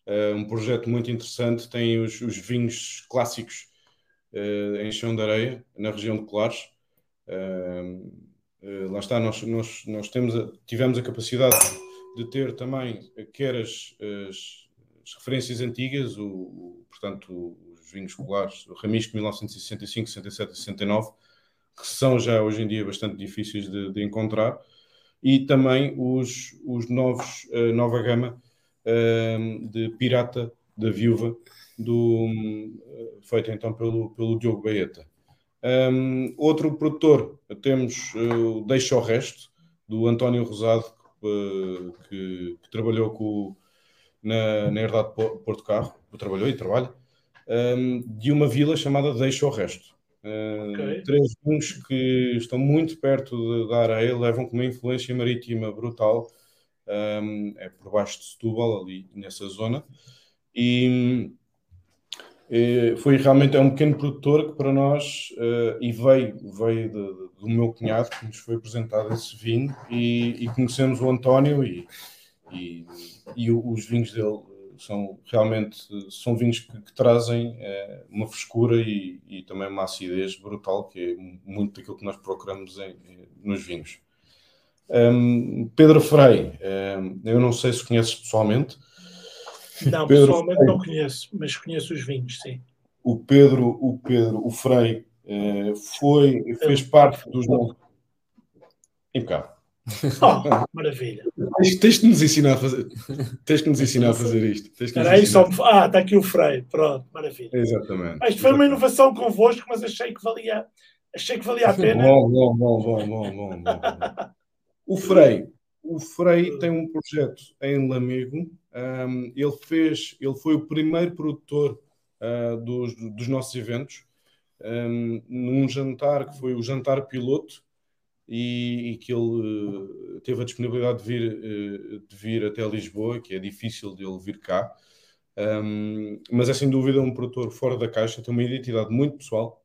Uh, um projeto muito interessante, tem os, os vinhos clássicos uh, em chão de areia, na região de Colares. Uh, eh, lá está, nós, nós, nós temos a, tivemos a capacidade de ter também, quer as, as, as referências antigas, o, o, portanto, os vinhos escolares, Ramisco 1965, 67 e 69, que são já hoje em dia bastante difíceis de, de encontrar, e também os, os novos, a nova gama uh, de Pirata da Viúva, do, uh, feita então pelo, pelo Diogo Baeta. Um, outro produtor, temos uh, o Deixa o Resto, do António Rosado, que, que, que trabalhou com, na, na Herdade Porto Carro, trabalhou e trabalha, um, de uma vila chamada Deixa o Resto. Uh, okay. Três vinhos que estão muito perto da areia, levam com uma influência marítima brutal, um, é por baixo de Setúbal, ali nessa zona, e, foi realmente é um pequeno produtor que para nós, uh, e veio, veio de, de, do meu cunhado, que nos foi apresentado esse vinho, e, e conhecemos o António, e, e, e os vinhos dele são realmente são vinhos que, que trazem é, uma frescura e, e, também uma acidez brutal, que é muito daquilo que nós procuramos em, nos vinhos. Um, Pedro Frei, um, eu não sei se conheces pessoalmente. Não, Pedro pessoalmente Frei, não conheço, mas conheço os vinhos, sim. O Pedro, o Pedro, o Frei, uh, foi, fez parte dos. Impecável. Oh, maravilha. Tens, tens de nos ensinar a fazer, tens que nos ensinar a fazer isto. Era aí só... Ah, está aqui o freio. Pronto, maravilha. Exatamente. Ah, isto foi uma inovação convosco, mas achei que valia, achei que valia a pena. Bom, bom, bom, bom, bom, bom, bom. O Frei, o Frei tem um projeto em Lamego. Um, ele fez, ele foi o primeiro produtor uh, dos, dos nossos eventos. Um, num jantar que foi o jantar piloto e, e que ele uh, teve a disponibilidade de vir, uh, de vir até Lisboa, que é difícil de ele vir cá. Um, mas é sem dúvida um produtor fora da caixa, tem uma identidade muito pessoal.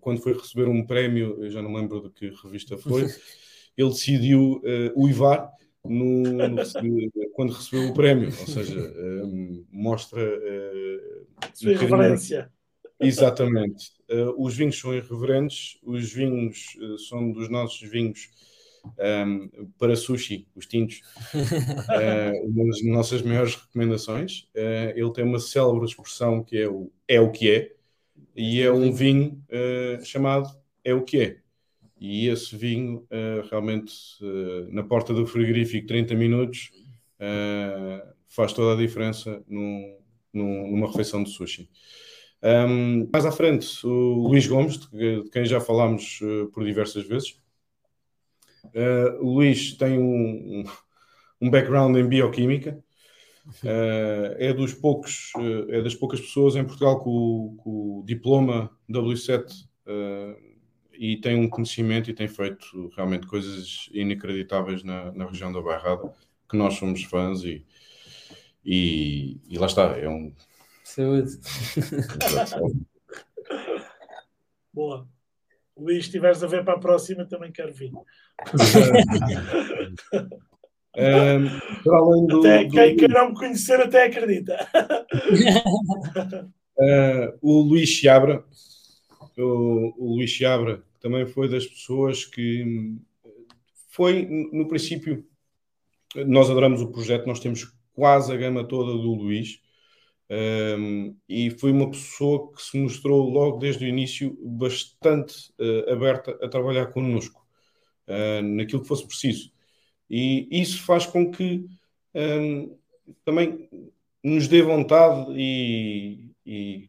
Quando foi receber um prémio, eu já não lembro de que revista foi, [laughs] ele decidiu uivar no, no, quando recebeu o prémio, ou seja, um, mostra uh, um referência. Exatamente. Uh, os vinhos são irreverentes, os vinhos uh, são dos nossos vinhos um, para sushi, os tintos, uh, [laughs] uma das nossas maiores recomendações. ele tem uma célebre expressão que é o é o que é, e é um vinho chamado É o que é. E esse vinho, realmente, na porta do frigorífico, 30 minutos, faz toda a diferença num, num, numa refeição de sushi. Um, mais à frente, o Luís Gomes, de, quem já falámos uh, por diversas vezes. Uh, o Luís tem um, um, background em bioquímica, uh, é, dos poucos, é das poucas pessoas em Portugal com, com o diploma W7 e tem um conhecimento e tem feito realmente coisas inacreditáveis na, na região da Bairrada, que nós somos fãs e, e, e lá está, é um Saúde. [laughs] Boa. Luís, se estiveres a ver para a próxima, também quero vir. [laughs] um, além do, até, quem, quem, não me conhecer até acredita. [laughs] uh, o Luís Chiabra, o, o Luís Chiabra também foi das pessoas que foi, no princípio, nós adoramos o projeto, nós temos quase a gama toda do Luís. Um, e foi uma pessoa que se mostrou logo desde o início bastante uh, aberta a trabalhar connosco uh, naquilo que fosse preciso. E isso faz com que um, também nos dê vontade e, e,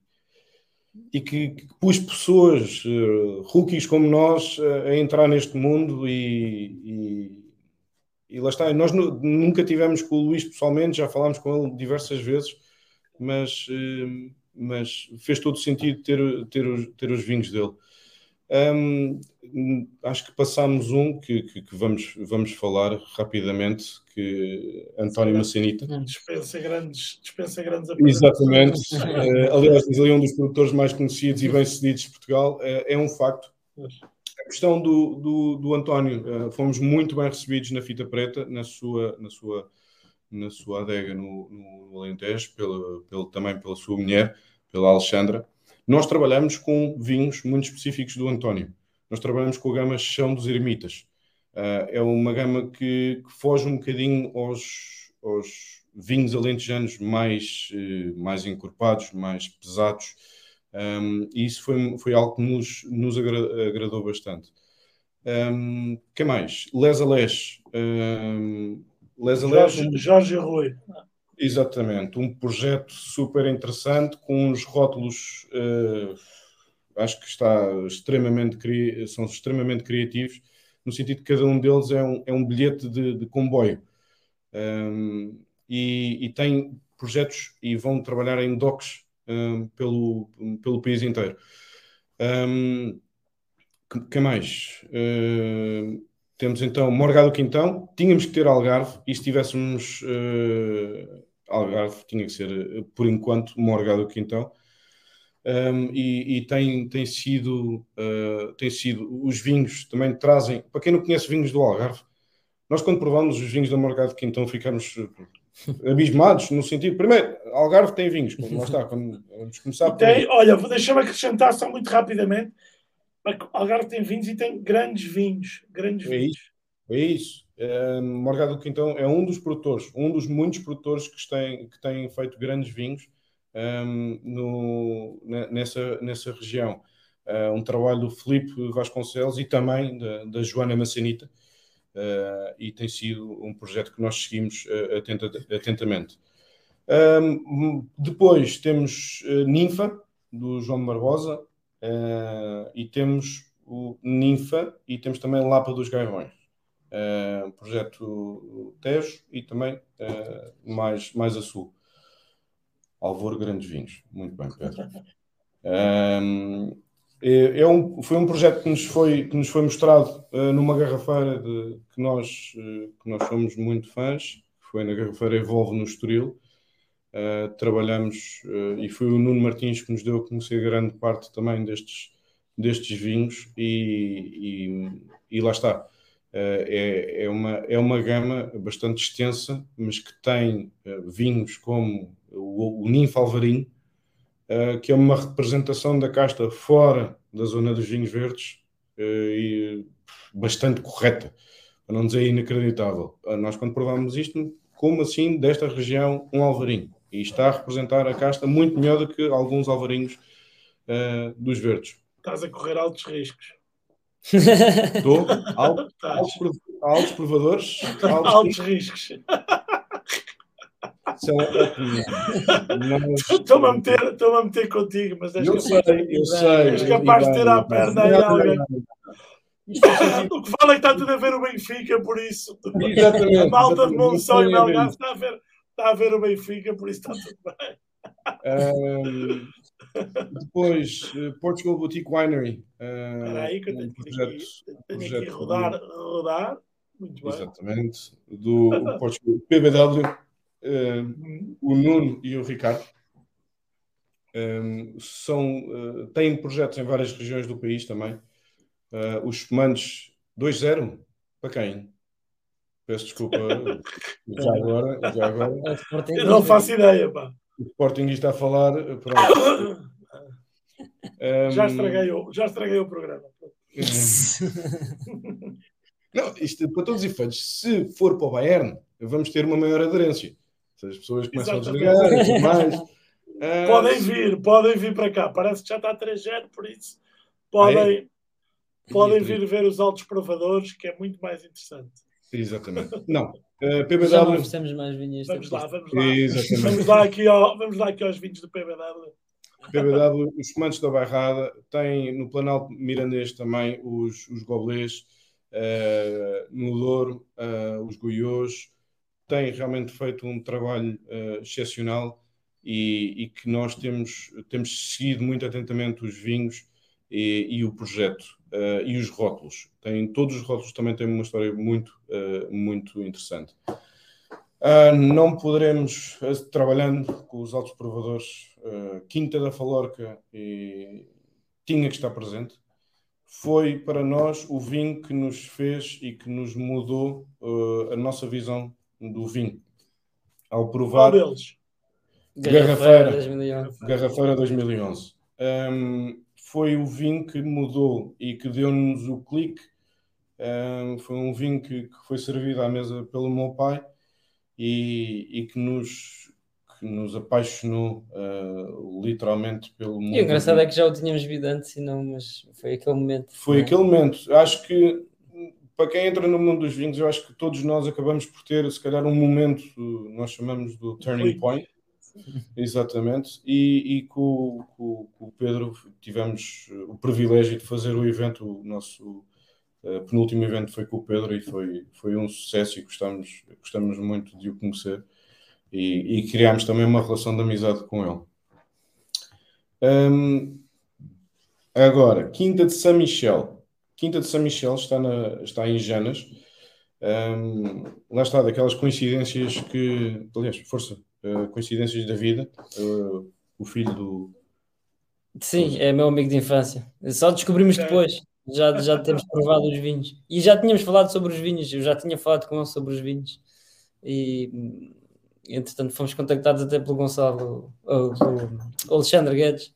e que, que pus pessoas, uh, rookies como nós, uh, a entrar neste mundo e, e, e lá está. Nós nunca tivemos com o Luís pessoalmente, já falámos com ele diversas vezes mas, eh, mas fez todo sentido ter, ter, os, ter os vinhos dele. Um, acho que passámos um que, que, que, vamos, vamos falar rapidamente, que António Massanita. Dispensa grandes, dispensa grandes Exatamente. uh, aliás, ele é um dos produtores mais conhecidos e bem-sucedidos de Portugal. Uh, é um facto. A questão do, do, do António, uh, fomos muito bem recebidos na Fita Preta, na sua, na sua na sua adega no, no Alentejo, pela, pela, também pela sua mulher, pela Alexandra. Nós trabalhamos com vinhos muito específicos do António. Nós trabalhamos com a gama Chão dos Ermitas. Uh, é uma gama que, que, foge um bocadinho aos, aos, vinhos alentejanos mais, uh, mais encorpados, mais pesados, um, e isso foi, foi algo que nos, nos agra agradou bastante. Um, que mais? Les a Les. Um, Les a Les. Jorge, Jorge Rui. Exatamente, um projeto super interessante com uns rótulos, uh, acho que está extremamente são extremamente criativos, no sentido que cada um deles é um, é um bilhete de, de comboio. Um, e, e, tem projetos e vão trabalhar em docks um, pelo, pelo país inteiro. Um, que, mais? Uh, temos então Morgado Quintão, tínhamos que ter Algarve, e se tivéssemos uh, Algarve, tinha que ser, por enquanto, Morgado Quintão. Um, e, e tem, tem, sido, uh, tem sido, os vinhos também trazem, para quem não conhece vinhos do Algarve, nós quando provamos os vinhos da Morgado Quintão ficamos [laughs] abismados, no sentido, primeiro, Algarve tem vinhos, lá está, quando vamos começar tem, Olha, deixa-me acrescentar só muito rapidamente, Algarve tem vinhos e tem grandes vinhos, grandes é vinhos. Isso, é isso. Uh, Morgado Quintão é um dos produtores, um dos muitos produtores que têm, que têm feito grandes vinhos um, no, nessa, nessa região. Uh, um trabalho do Felipe Vasconcelos e também da, da Joana Massanita, uh, e tem sido um projeto que nós seguimos uh, atenta, atentamente. Um, depois temos Ninfa, do João Barbosa, e temos o Ninfa e temos também Lapa dos Gaivões. Uh, projeto Tejo e também uh, mais, mais a sul. Alvor Grandes Vinhos. Muito bem, Pedro. Um, é, é um, foi um projeto que nos foi, que nos foi mostrado uh, numa garrafeira de, que, nós, uh, que nós somos muito fãs, foi na garrafeira Evolve no Estoril. Uh, trabalhamos e foi o Nuno Martins que nos deu a conhecer grande parte também destes, destes vinhos e, e, e lá está. É, é, uma, é uma gama bastante extensa, mas que tem vinhos como o, o Ninfa Alvarinho, uh, que é uma representação da casta fora da zona dos vinhos verdes uh, e bastante correta, para não dizer inacreditável. Uh, nós, quando isto, como assim desta região um alvarinho? E está a representar a casta muito melhor do que alguns alvarinhos dos verdes. Estás a correr altos riscos. Estou. [laughs] Altos, altos, altos provadores. [laughs] Altos, altos riscos. São [laughs] Estou-me a, meter, estou a meter contigo, mas és eu sei, eu sei. És capaz de ter a perna aí alguém. O que fala é que está tudo a ver o Benfica, por isso. Exatamente. A malta de Monção e Melgar está a ver, está a ver o Benfica, por isso está tudo bem. Um, depois, uh, Portugal Boutique Winery. Uh, Espera aí que eu tenho, um projeto, tenho aqui, tenho aqui rodar, rodar. Muito bem. Exatamente. Do Portugal PBW uh, o Nuno e o Ricardo um, são, uh, têm projetos em várias regiões do país também. Uh, os Espumantes 2-0, para quem? Peço desculpa [laughs] já agora. Já agora. Eu não faço ideia, pá. O Sporting está a falar. Pronto. [coughs] já, estraguei o, já estraguei o programa. [laughs] não, isto para todos os efeitos, se for para o Bayern, vamos ter uma maior aderência. Se as pessoas começam Exatamente. a desligar mais. Uh, [laughs] podem vir, podem vir para cá. Parece que já está a 3G, por isso podem, é? podem vir ver os altos provadores, que é muito mais interessante. Exatamente. [laughs] Não. Uh, PBW. Já não mais vinhos. Vamos lá, vamos lá. Vamos lá, aqui ao, vamos lá aqui aos vinhos do PBW. PBW, os comandos da Bairrada, tem no Planalto Mirandês também os, os Goblês, uh, no Douro, uh, os Goiôs, tem realmente feito um trabalho uh, excepcional e, e, que nós temos, temos seguido muito atentamente os vinhos e, e o projeto uh, e os rótulos. Tem, todos os rótulos também têm uma história muito, uh, muito interessante. não poderemos, trabalhando com os altos provadores, Quinta da Falorca e, tinha que estar presente. Foi para nós o vinho que nos fez e que nos mudou a nossa visão do vinho. Ao provar. Qual deles? Garrafeira, 2011. Garrafeira 2011. Um, foi o vinho que mudou e que deu-nos o clique. Um, foi um vinho que, que, foi servido à mesa pelo meu pai e, e que nos que nos apaixonou uh, literalmente pelo mundo. E o engraçado é que já o tínhamos visto antes, não, mas foi aquele momento. Foi é? aquele momento. Acho que para quem entra no mundo dos vinhos, eu acho que todos nós acabamos por ter, se calhar, um momento, nós chamamos do turning point. Exatamente, e, e com, com, com, o Pedro tivemos o privilégio de fazer o evento, o nosso uh, penúltimo evento foi com o Pedro e foi, foi um sucesso e gostamos, gostamos muito de o conhecer e, e criámos também uma relação de amizade com ele. Um, agora, Quinta de São Michel. Quinta de São Michel está, na, está em Janas. Um, lá está, daquelas coincidências que, aliás, força, uh, coincidências da vida. Uh, o filho do. Sim, é meu amigo de infância. Só descobrimos depois. Já, já [laughs] temos provado os vinhos. E já tínhamos falado sobre os vinhos. Eu já tinha falado com ele sobre os vinhos. E entretanto fomos contactados até pelo Gonçalo, ou, pelo Alexandre Guedes,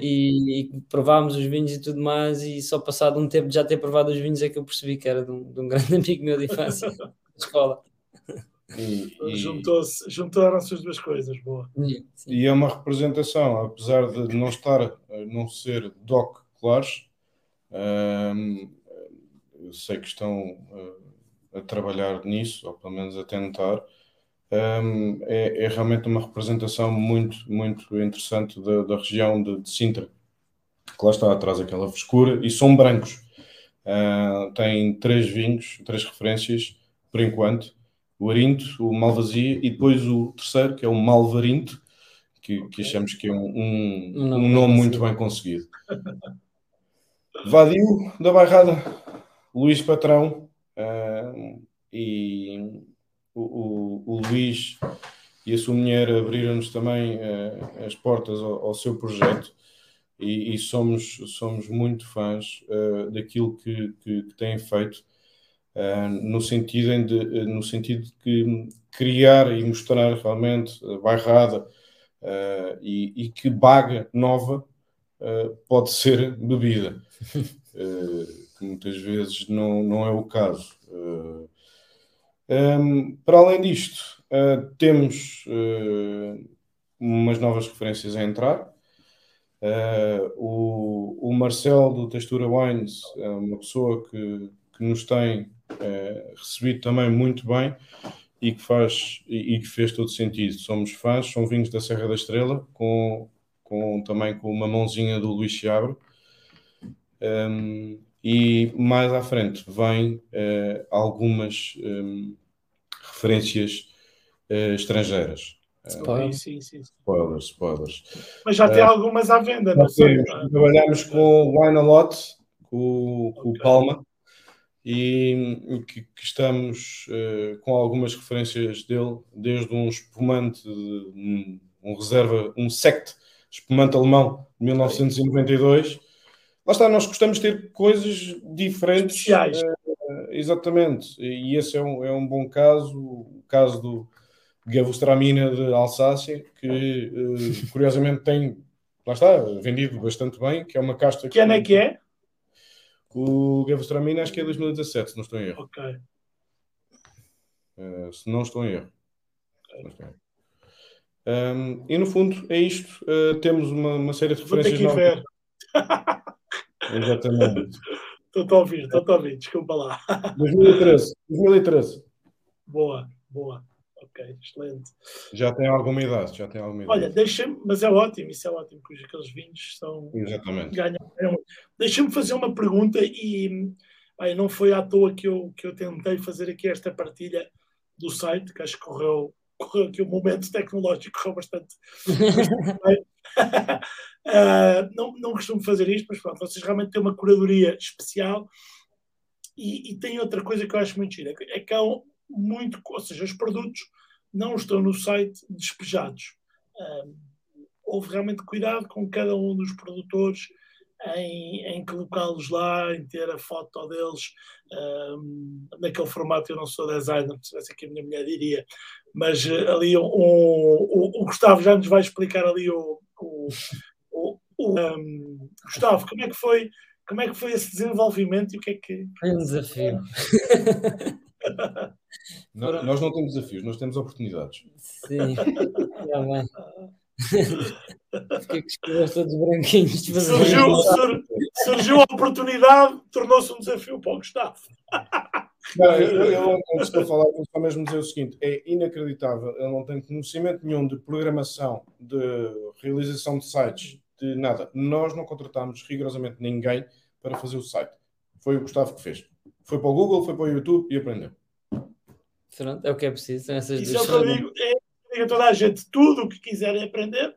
e, e, provámos os vinhos e tudo mais, e só passado um tempo de já ter provado os vinhos é que eu percebi que era de um, de um [laughs] grande amigo meu de infância, de escola. E, e... Juntaram-se as duas coisas, boa. E é uma representação, apesar de não estar, não ser Doc Clares, hum, eu sei que estão uh, a trabalhar nisso, ou pelo menos a tentar, um, é, é, realmente uma representação muito, muito interessante da, da região de, de, Sintra, que lá está atrás aquela frescura, e são brancos. Uh, tem três vinhos, três referências, por enquanto. O Arinto, o Malvasia e depois o terceiro, que é o Malvarinto, que, que achamos que é um, um, um nome muito bem conseguido. Vadio da Bairrada, Luís Patrão, uh, e o, o, o Luís e a sua mulher abriram-nos também uh, as portas ao, ao seu projeto e, e, somos, somos muito fãs uh, daquilo que, que, que, têm feito no, sentido de, no sentido de que criar e mostrar realmente a bairrada e, e, que baga nova pode ser bebida, [laughs] que muitas vezes não, não é o caso. Um, para além disto, uh, temos uh, umas novas referências a entrar. Uh, o, o Marcel do Textura Wines é uma pessoa que, que nos tem recebido também muito bem e que faz e, e, que fez todo sentido. Somos fãs, são vinhos da Serra da Estrela, com, com também com uma mãozinha do Luís Chiabro. Um, e mais à frente vêm uh, algumas um, referências uh, estrangeiras. Spoilers. Sim, sim, sim. spoilers, spoilers. Mas já tem uh, algumas à venda, não sei. Trabalhamos com o Wine a Lot, com, com okay. o Palma, e que, que estamos uh, com algumas referências dele, desde um espumante, um, um reserva, um sect espumante alemão de 1992. Lá está, nós gostamos de ter coisas diferentes. Especiais. Uh, exatamente, e esse é um, é um bom caso, o caso do Gavustramina de Alsácia, que uh, curiosamente tem, lá está, vendido bastante bem, que é uma casta... Que ano é que é? O Gavustramina acho que é 2017, se não estou em erro. Ok. Uh, se não estou em erro. Okay. Um, e no fundo é isto. Uh, temos uma, uma, série de referências. Vou ter que ver. Exatamente. Estou a ouvir, estou a ouvir, desculpa lá. 2013, 2013. Boa, boa. Ok, excelente. Já tem alguma idade, já tem alguma idade. Olha, deixa-me, mas é ótimo, isso é ótimo, porque aqueles vinhos são. Exatamente. Ganham. Deixa-me fazer uma pergunta e ai, não foi à toa que eu, que eu tentei fazer aqui esta partilha do site, que acho que correu, correu aqui o momento tecnológico, correu bastante. Uh, [laughs] não, não costumo fazer isto, mas pronto, vocês realmente têm uma curadoria especial. E, e tem outra coisa que eu acho muito gira, é que há muito, ou seja, os produtos não estão no site despejados. Uh, houve realmente cuidado com cada um dos produtores em, em colocá-los lá, em ter a foto deles um, naquele formato. Eu não sou designer, se tivesse aqui a minha mulher diria, mas uh, ali um, o, o, Gustavo já nos vai explicar ali o, o, um, Gustavo, como é que foi? Como é que foi esse desenvolvimento e o que é que. Foi um desafio. [laughs] [laughs] Não, nós não temos desafios, nós temos oportunidades. Sim, [laughs] já bem. Fiquei com os todos branquinhos. Surgiu, sur, surgiu a oportunidade, tornou-se um desafio para o Gustavo. [laughs] Não, eu, eu, eu estou a falar, vou só mesmo dizer o seguinte: é inacreditável. Ele não tem conhecimento nenhum de programação, de realização de sites, de nada. Nós não contratámos rigorosamente ninguém para fazer o site. Foi o Gustavo que fez. Foi para o Google, foi para o YouTube e aprendeu. Pronto, é o que é preciso. São essas Isso é o que eu digo, é, digo a toda a gente: tudo o que quiserem aprender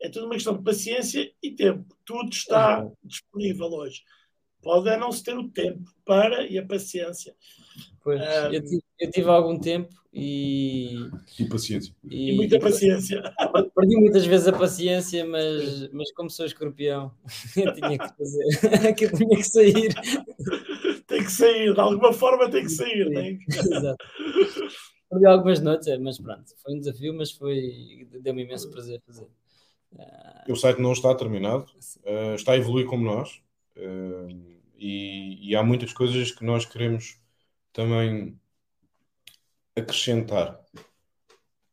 é tudo uma questão de paciência e tempo. Tudo está uhum. disponível hoje. Pode é não se ter o tempo para e a paciência. Pois, um, eu, tive, eu, tive, algum tempo e. E paciência. E, e muita paciência. Perdi muitas vezes a paciência, mas, mas como sou escorpião, [laughs] eu tinha que fazer. [laughs] Aquilo tinha que sair. [laughs] tem que sair, de alguma forma tem que sair. Tem que... Exato. Perdi algumas noites, é, mas pronto, foi um desafio, mas foi deu-me imenso prazer fazer. Uh, o site não está terminado, uh, está a evoluir como nós. Uh, e, e, há muitas coisas que nós queremos também acrescentar.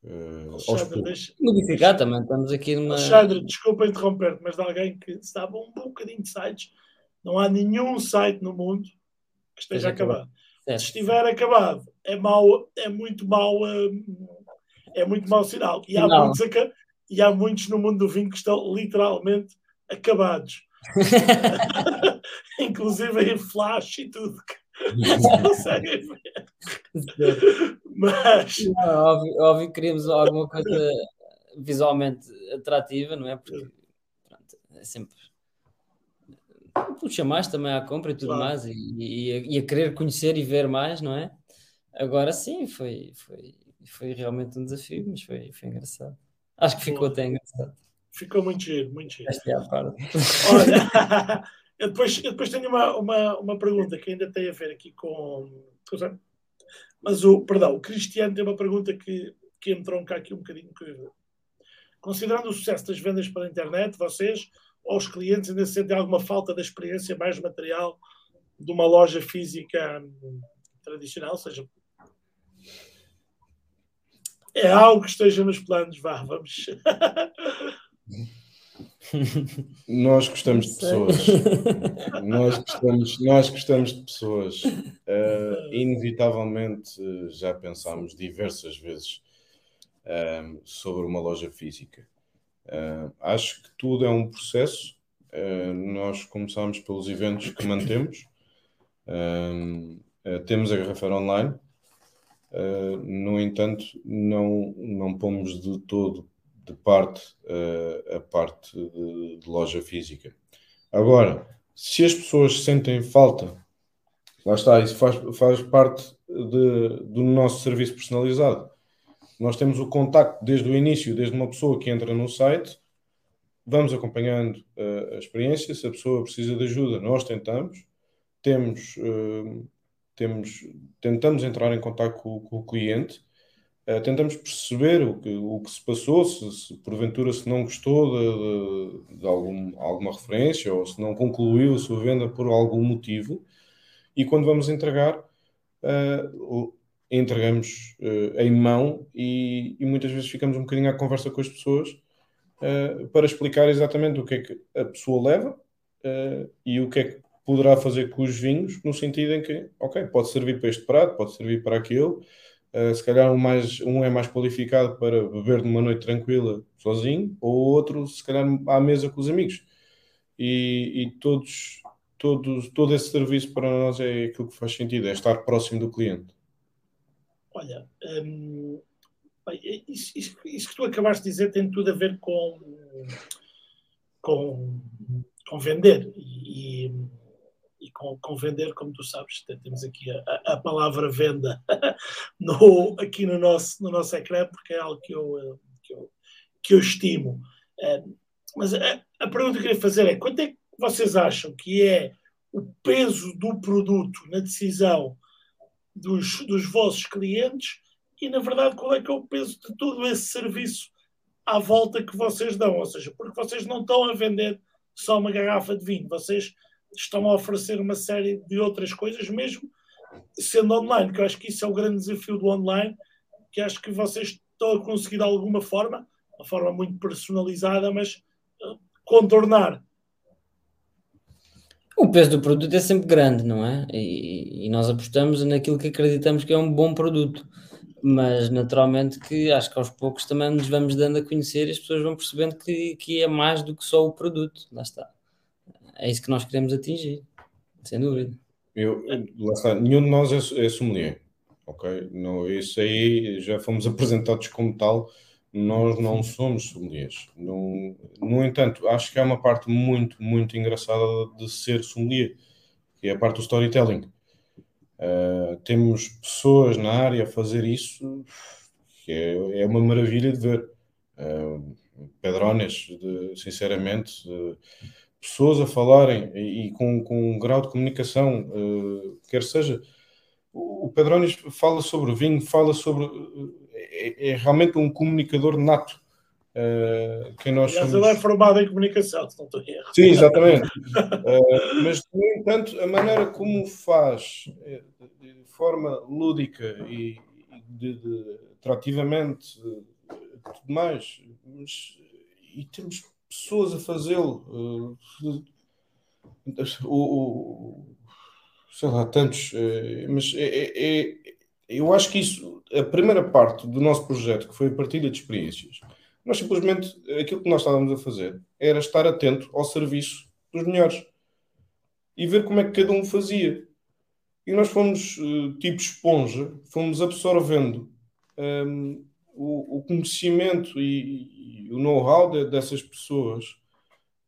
Alexandre, deixa, Modificar também, estamos aqui numa. Alexandre, desculpa interromper mas de alguém que estava um bocadinho de sites, não há nenhum site no mundo que esteja acabado. Certo. Se estiver acabado, é mau, é muito mau, hum, é muito mau sinal. E há, muitos, e há muitos no mundo do vinho que estão literalmente acabados. [laughs] Inclusive em flash e tudo. [laughs] Não ver. Mas. Não, óbvio, óbvio que queríamos alguma coisa visualmente atrativa, não é? Porque pronto, é sempre. Puxa mais também à compra e tudo claro. mais, e, e, e, a querer conhecer e ver mais, não é? Agora sim, foi, foi, foi realmente um desafio, mas foi, foi engraçado. Acho que ficou Bom. até engraçado. Ficou muito giro, muito giro. Esta é a parte. Olha, [laughs] eu depois, eu depois tenho uma, uma, uma pergunta que ainda tem a ver aqui com. Mas o, perdão, o Cristiano tem uma pergunta que, que entrou cá aqui um bocadinho. Considerando o sucesso das vendas pela internet, vocês ou os clientes ainda sentem alguma falta da experiência mais material de uma loja física tradicional, ou seja, é algo que esteja nos planos, vá, vamos. [laughs] Nós gostamos de pessoas. nós, gostamos, nós gostamos de pessoas. Uh, inevitavelmente já pensámos diversas vezes uh, sobre uma loja física. Uh, acho que tudo é um processo. nós começamos pelos eventos que mantemos. temos a garrafeira online. no entanto, não, não pomos de todo de parte uh, a parte de, de, loja física. Agora, se as pessoas sentem falta, lá está, isso faz, faz parte de, do nosso serviço personalizado. Nós temos o contacto desde o início, desde uma pessoa que entra no site, vamos acompanhando uh, a experiência. Se a pessoa precisa de ajuda, nós tentamos, temos, uh, temos tentamos entrar em contato com, com o cliente Uh, tentamos perceber o que, o que se passou, se, se porventura se não gostou de, de, de algum, alguma referência ou se não concluiu a sua venda por algum motivo. E quando vamos entregar, uh, entregamos uh, em mão e, e, muitas vezes ficamos um bocadinho à conversa com as pessoas para explicar exatamente o que é que a pessoa leva e o que é que poderá fazer com os vinhos, no sentido em que, ok, pode servir para este prato, pode servir para aquele Uh, se calhar um, mais, um é mais qualificado para beber numa noite tranquila sozinho, ou outro, se calhar, à mesa com os amigos. E, e todos, todos, todo esse serviço para nós é aquilo que faz sentido, é estar próximo do cliente. Olha, hum, isso, isso, isso, que tu acabaste de dizer tem tudo a ver com, com, com vender. E, e e com, com, vender, como tu sabes, temos aqui a, a palavra venda [laughs] no, aqui no nosso, no nosso ecrã, porque é algo que eu, eh, que eu, que eu estimo. Eh, mas a, a pergunta que eu queria fazer é: quanto é que vocês acham que é o peso do produto na decisão dos, dos vossos clientes e, na verdade, qual é que é o peso de todo esse serviço à volta que vocês dão? Ou seja, porque vocês não estão a vender só uma garrafa de vinho, vocês estão a oferecer uma série de outras coisas, mesmo sendo online, que eu acho que isso é o grande desafio do online, que acho que vocês estão a conseguir de alguma forma, uma forma muito personalizada, mas uh, contornar. O peso do produto é sempre grande, não é? E, e, nós apostamos naquilo que acreditamos que é um bom produto. Mas naturalmente que acho que aos poucos também nos vamos dando a conhecer e as pessoas vão percebendo que, que é mais do que só o produto. Lá está. É isso que nós queremos atingir, sem dúvida. Eu, lá está, nenhum de nós é, é sommelier, ok? Não, isso aí já fomos [laughs] apresentados como tal, nós não somos sommeliers. No, no entanto, acho que há uma parte muito, muito engraçada de ser sommelier, que é a parte do storytelling. Uh, temos pessoas na área a fazer isso, que é, é uma maravilha de ver. Uh, pedrones, de, sinceramente, uh, pessoas a falarem e, e, com, com um grau de comunicação, quer seja. O, o Pedrones fala sobre o vinho, fala sobre é, é realmente um comunicador nato. Uh, quem nós Aliás, somos... ele é formado em comunicação, se não estou erro. Sim, exatamente. uh, mas, no entanto, a maneira como faz eh, de forma lúdica e de, de, atrativamente tudo mais, mas, e temos pessoas a fazê-lo. Uh, o, o, sei lá, tantos, mas é, é, é eu acho que isso, a primeira parte do nosso projeto, que foi a partilha de experiências, nós simplesmente, aquilo que nós estávamos a fazer era estar atento ao serviço dos melhores e ver como é que cada um fazia. E nós fomos, eh, tipo esponja, fomos absorvendo um, ehm, o, o, conhecimento e, e o know-how de, dessas pessoas.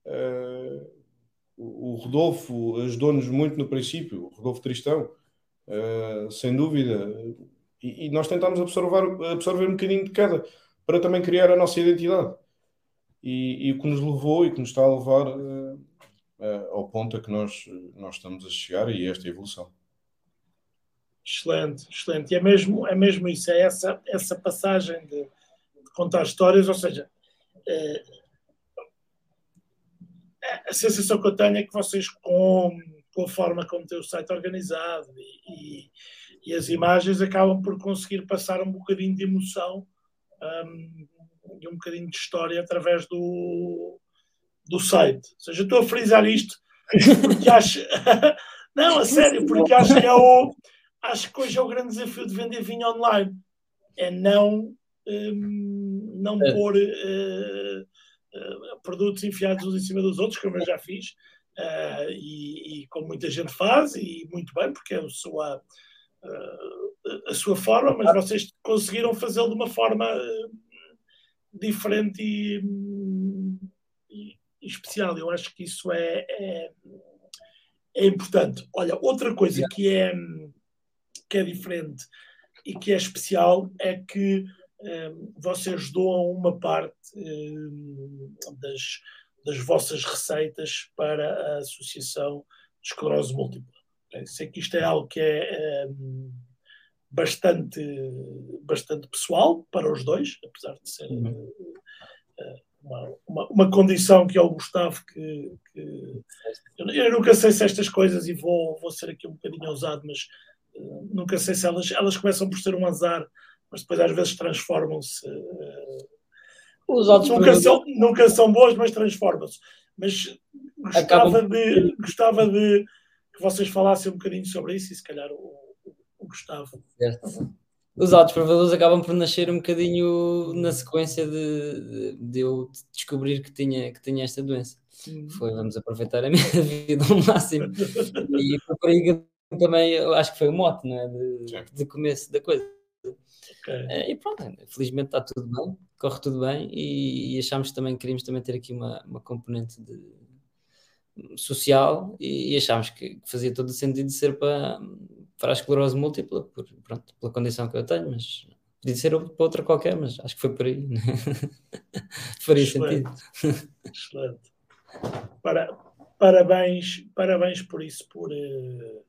Uh, o Rodolfo ajudou-nos muito no princípio, o Rodolfo Tristão, uh, sem dúvida. E, e, nós tentámos absorver, absorver um bocadinho de cada, para também criar a nossa identidade. E, e o que nos levou e que nos está a levar uh, uh, ao ponto a que nós, nós estamos a chegar e esta evolução. Excelente, excelente. E é mesmo, é mesmo isso, é essa, essa passagem de, de contar histórias, ou seja, é, a sensação que eu tenho é que vocês, com com a forma como tem o site organizado e, e, e, as imagens acabam por conseguir passar um bocadinho de emoção um, e um bocadinho de história através do, do site. Ou seja, estou a frisar isto porque acho. [laughs] não, a sério, porque acho que é o. Acho que hoje é o grande desafio de vender vinho online. É não, um, não é. pôr uh, uh, produtos enfiados uns em cima dos outros, como eu já fiz, uh, e, e, como muita gente faz, e muito bem, porque é a sua, uh, a sua forma, mas vocês conseguiram fazê-lo de uma forma uh, diferente e, e, e, especial. Eu acho que isso é, é, é, importante. Olha, outra coisa que é, que é diferente e que é especial é que vocês doam uma parte das das vossas receitas para a Associação de Esclerose Múltipla. Sei que isto é algo que é, é bastante, bastante pessoal para os dois, apesar de ser uhum. Eh, uma, uma, uma, condição que é o Gustavo que, que, eu nunca sei se estas coisas e vou, vou ser aqui um bocadinho ousado, mas uh, nunca sei se elas, elas começam por ser um azar, mas depois às vezes transformam-se uh, os outros nunca, são, nunca são boas, mas transformam-se. Mas gostava, Acabam... de, gostava de que vocês falassem um bocadinho sobre isso e se calhar o, o Gustavo. Certo. Os altos provadores acabam por nascer um bocadinho na sequência de, de, de, eu descobrir que tinha, que tinha esta doença. Uhum. Foi vamos aproveitar a minha [laughs] vida ao máximo. e foi por aí que também acho que foi o mote não é? de, de começo da coisa. Okay. Eh, e pronto, felizmente está tudo bem, corre tudo bem e, e achámos também queríamos também ter aqui uma, uma componente de, social e, e achámos que fazia todo o sentido de ser para, para a esclerose múltipla, por, pronto, pela condição que eu tenho, mas podia ser para outra qualquer, mas acho que foi por aí. Né? [laughs] Faria Excelente. sentido. Excelente. Para, parabéns, parabéns por isso, por, uh,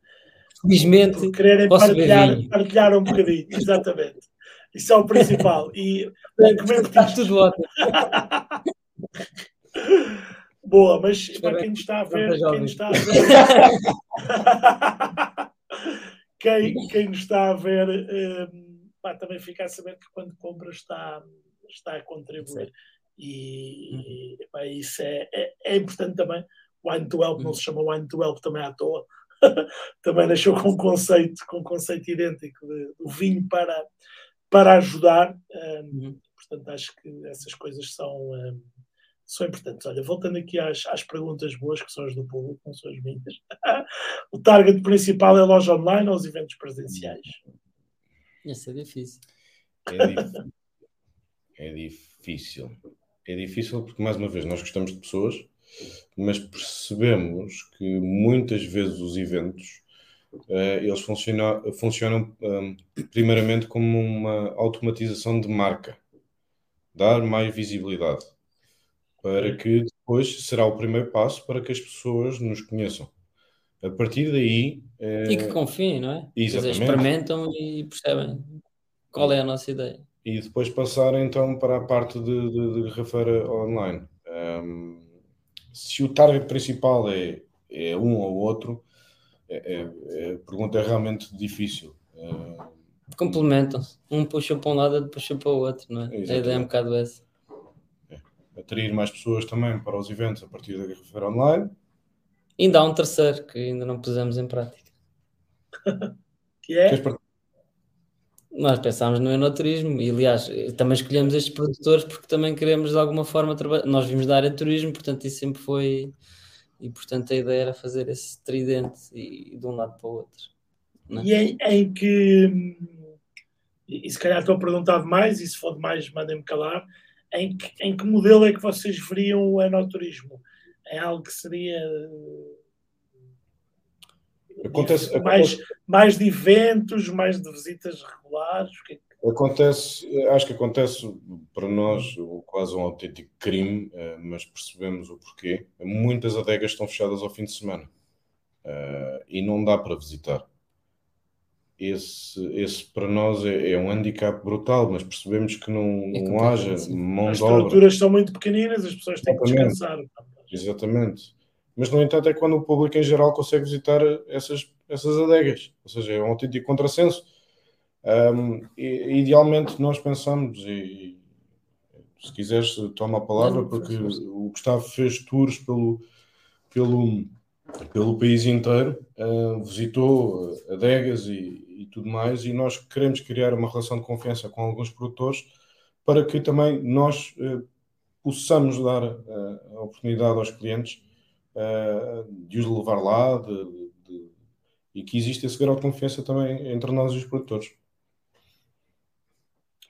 Felizmente, por quererem partilhar, partilhar um bocadinho, [laughs] exatamente. Isso é o principal. E comer Está tudo ótimo. [laughs] Boa, mas para quem está a ver, quem está a ver, quem, quem nos está a ver um, pá, também fica a saber que quando compra está, está a contribuir. Sim. E, e pá, isso é, é, é, importante também. Wine to Help não se chama Wine to Help também à toa. [laughs] também deixou com um conceito, com um conceito idêntico de, do vinho para, para ajudar. Um, uhum. Portanto, acho que essas coisas são, um, são importantes. Olha, voltando aqui às, às perguntas boas, que são as do público, não são as minhas. [laughs] o target principal é a loja online ou os eventos presenciais? Isso é difícil. É difícil. é difícil. É difícil porque, mais uma vez, nós gostamos de pessoas, mas percebemos que muitas vezes os eventos eles funcionam, funcionam um, primeiramente como uma automatização de marca, dar mais visibilidade para que depois será o primeiro passo para que as pessoas nos conheçam. A partir daí. É... E que confiem, não é? Exatamente. Dizer, experimentam e percebem qual é a nossa ideia. E depois passar então para a parte de, de, de garrafeira online. Um, se o target principal é, é um ou outro, é, é, a pergunta é realmente difícil. Uh, Complementam-se. Um puxa para um lado, outro puxa para o outro, não é? Exatamente. A ideia é um bocado essa atrair mais pessoas também para os eventos a partir da garrafeira online. E ainda há um terceiro que ainda não pusemos em prática. [laughs] que é? Nós pensámos no enoturismo e, aliás, também escolhemos estes produtores porque também queremos de alguma forma trabalhar. Nós vimos da área de turismo, portanto, isso sempre foi. E, portanto, a ideia era fazer esse tridente e, de um lado para o outro. É? E em, em que. E se calhar estou a perguntar demais, e se for demais, mandem-me calar em que, em que modelo é que vocês veriam o enoturismo? É algo que seria acontece, mais, acontece, mais de eventos, mais de visitas regulares? Que... É acontece, acho que acontece para nós quase um autêntico crime, eh, mas percebemos o porquê. Muitas adegas estão fechadas ao fim de semana eh, e não dá para visitar esse, esse para nós é, é, um handicap brutal, mas percebemos que não, é não haja mão As estruturas são muito pequeninas, as pessoas têm Exatamente. que descansar. Exatamente. Mas, no entanto, é quando o público em geral consegue visitar essas, essas adegas. Ou seja, é um autêntico contrassenso. Um, e, idealmente, nós pensamos, e, se quiseres, toma a palavra, porque o Gustavo fez tours pelo, pelo, pelo país inteiro, uh, visitou adegas e, e tudo mais, e nós queremos criar uma relação de confiança com alguns produtores para que também nós eh, possamos dar uh, a oportunidade aos clientes uh, de os levar lá de, de, de, e que existe esse grau de confiança também entre nós e os produtores.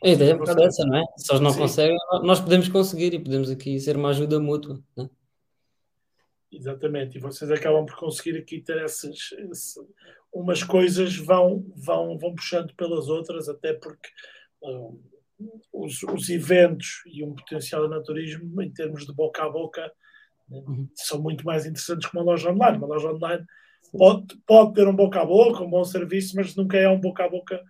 A ideia é um bocado essa, não é? Se eles não Sim. conseguem, nós podemos conseguir e podemos aqui ser uma ajuda mútua. Não é? Exatamente, e vocês acabam por conseguir aqui ter essas, esse, umas coisas vão, vão, vão puxando pelas outras, até porque uh, os, os, eventos e um potencial de naturismo, em termos de boca a boca, né, uhum. são muito mais interessantes que uma loja online. Uma loja online pode, pode ter um boca a boca, um bom serviço, mas nunca é um boca a boca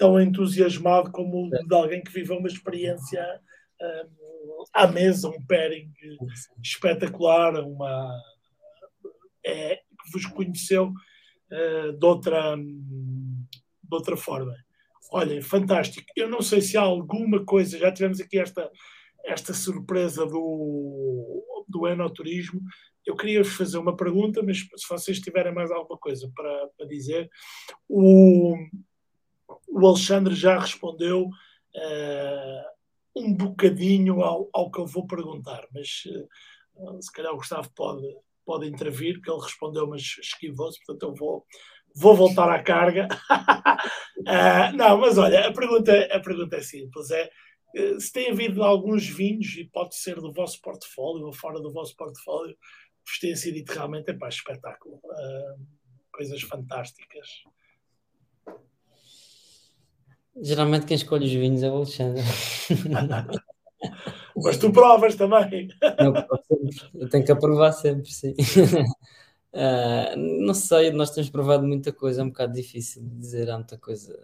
tão entusiasmado como o de alguém que vive uma experiência um, à mesa, um pairing espetacular, uma, é, que vos conheceu uh, de, outra, de outra forma. Olhem, fantástico. Eu não sei se há alguma coisa, já tivemos aqui esta, esta surpresa do, do enoturismo. Eu queria vos fazer uma pergunta, mas se vocês tiverem mais alguma coisa para, para dizer, o, o Alexandre já respondeu uh, um bocadinho ao, ao que eu vou perguntar, mas uh, se calhar o Gustavo pode, pode intervir, porque ele respondeu, mas esquivou-se, portanto eu vou, vou voltar à carga. uh, [laughs] não, mas olha, a pergunta, a pergunta é simples: é se tem havido alguns vinhos, e pode ser do vosso portfólio ou fora do vosso portfólio, vos têm sido realmente é espetáculo. Uh, coisas fantásticas. Geralmente quem escolhe os vinhos é o Alexandre. [laughs] Mas tu provas também. Eu, tenho que aprovar sempre, sim. Uh, [laughs] não sei, nós temos provado muita coisa, é um bocado difícil de dizer, há muita coisa.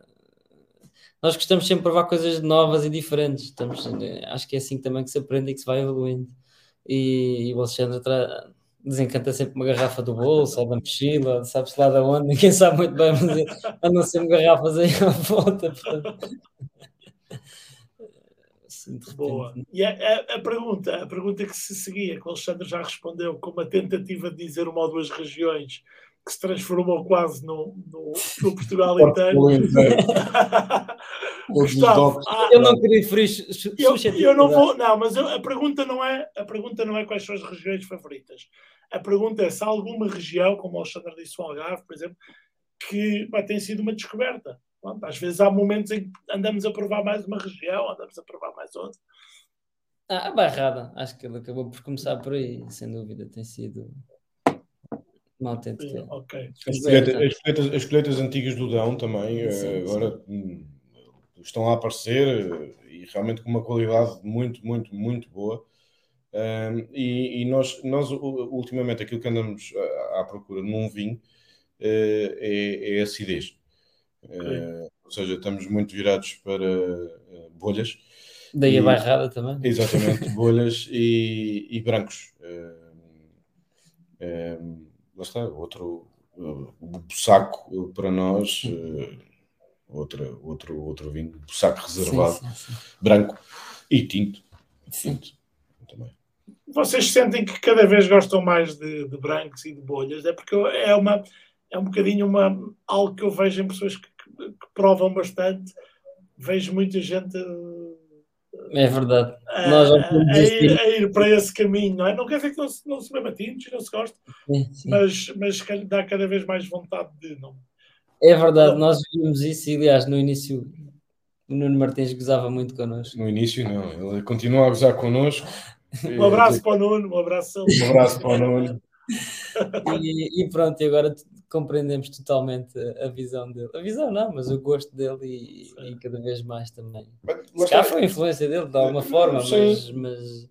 Nós gostamos sempre de provar coisas novas e diferentes. Estamos, acho que é assim também que se aprende e que se vai evoluindo. E, e o Alexandre desencanta sempre uma garrafa do bolso ou da mochila, sabe-se lá de onde, ninguém sabe muito bem, mas andam sempre garrafas aí à volta. Portanto. Assim, Boa. E a, a, pergunta, a pergunta que se seguia, que o Alexandre já respondeu, com uma tentativa de dizer uma ou duas regiões que se transformou quase no, no, no Portugal [laughs] inteiro. [laughs] Gustavo, ah, eu não queria ferir eu, eu não vou, não, mas eu, a pergunta não é a pergunta não é quais são as regiões favoritas. A pergunta é se há alguma região, como o Alexandre disse, o Algarve, por exemplo, que vai, tem sido uma descoberta. Pronto, às vezes há momentos em que andamos a provar mais uma região, andamos a provar mais outra. Ah, a Barrada, acho que ele acabou por começar por aí, sem dúvida, tem sido uma autêntica. Okay. As, colheitas, as, colheitas, antigas do Dão também, sim, eh, agora hum, estão a aparecer eh, e realmente com uma qualidade muito, muito, muito boa. Um, e, e nós, nós, ultimamente, aquilo que andamos à, à procura num vinho uh, é, é acidez. Okay. Uh, ou seja, estamos muito virados para uh, bolhas. Daí a barrada também. Exatamente, [laughs] bolhas e, e brancos. Lá está, outro o saco para nós, outra, outro, outro vinho, saco reservado, sim, sim, sim. branco e tinto. tinto também. Vocês sentem que cada vez gostam mais de, de, brancos e de bolhas? É porque é uma é um bocadinho uma, algo que eu vejo em pessoas que, que, que provam bastante. Vejo muita gente é verdade. A, Nós a, a, ir, a, ir, para esse caminho, não é? Não quer dizer que não se, não se beba tintos, não se gosta, mas, mas dá cada vez mais vontade de não, é verdade, nós vimos isso e, aliás, no início o Nuno Martins gozava muito connosco. No início, não, ele continua a gozar connosco. [laughs] um abraço para o Nuno, um abraço. Um abraço para o Nuno. [laughs] e, e, pronto, e agora compreendemos totalmente a visão dele. A visão não, mas o gosto dele e, e cada vez mais também. Mas, Se foi a influência dele de alguma forma, mas, mas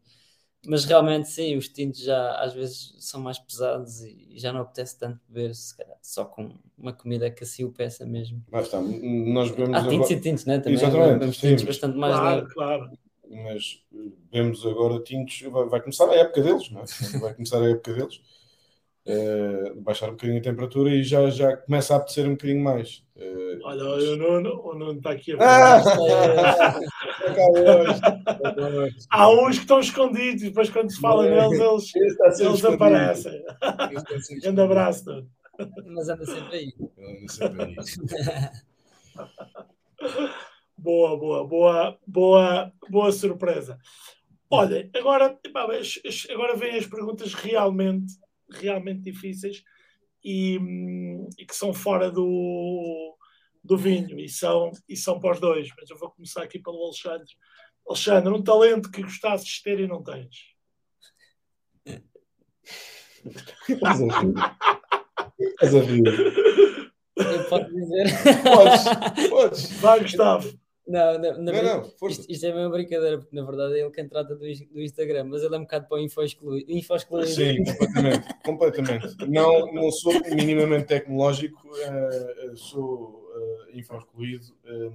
mas realmente sim, os tintos já às vezes são mais pesados e já não apetece tanto beber se calhar, só com uma comida que assim o peça mesmo. Mas está, nós bebemos. Há tintos agora... e tintos, né? Também Exatamente, bebemos tintos bastante mais. Claro, claro. Mas bebemos agora tintos, vai, vai, começar a época deles, não é? Vai começar a época deles. Uh, baixar um bocadinho a temperatura e já, já começa a apetecer um bocadinho mais. Uh, Olha, o Nuno, o Nuno está aqui a ver. Ah! [laughs] Há uns que estão escondidos depois quando se fala neles, eles, eles aparecem. Grande abraço, Nuno. Mas anda sempre aí. Anda sempre aí. [laughs] boa, boa, boa, boa, boa surpresa. Olha, agora, agora vêm as perguntas realmente realmente difíceis e, e, que são fora do, do vinho e são, e são para os dois. Mas eu vou começar aqui pelo Alexandre. Alexandre, um talento que gostasses de ter e não tens. Estás a rir? Eu posso dizer. Podes, podes. Vai, Gustavo. Não, não, não, não isto, isto, é uma brincadeira, porque na verdade é ele quem trata do, do Instagram, mas ele é um bocado para o info excluído. Info. Sim, completamente, completamente. Não, não sou minimamente tecnológico, uh, sou uh, info excluído. Uh,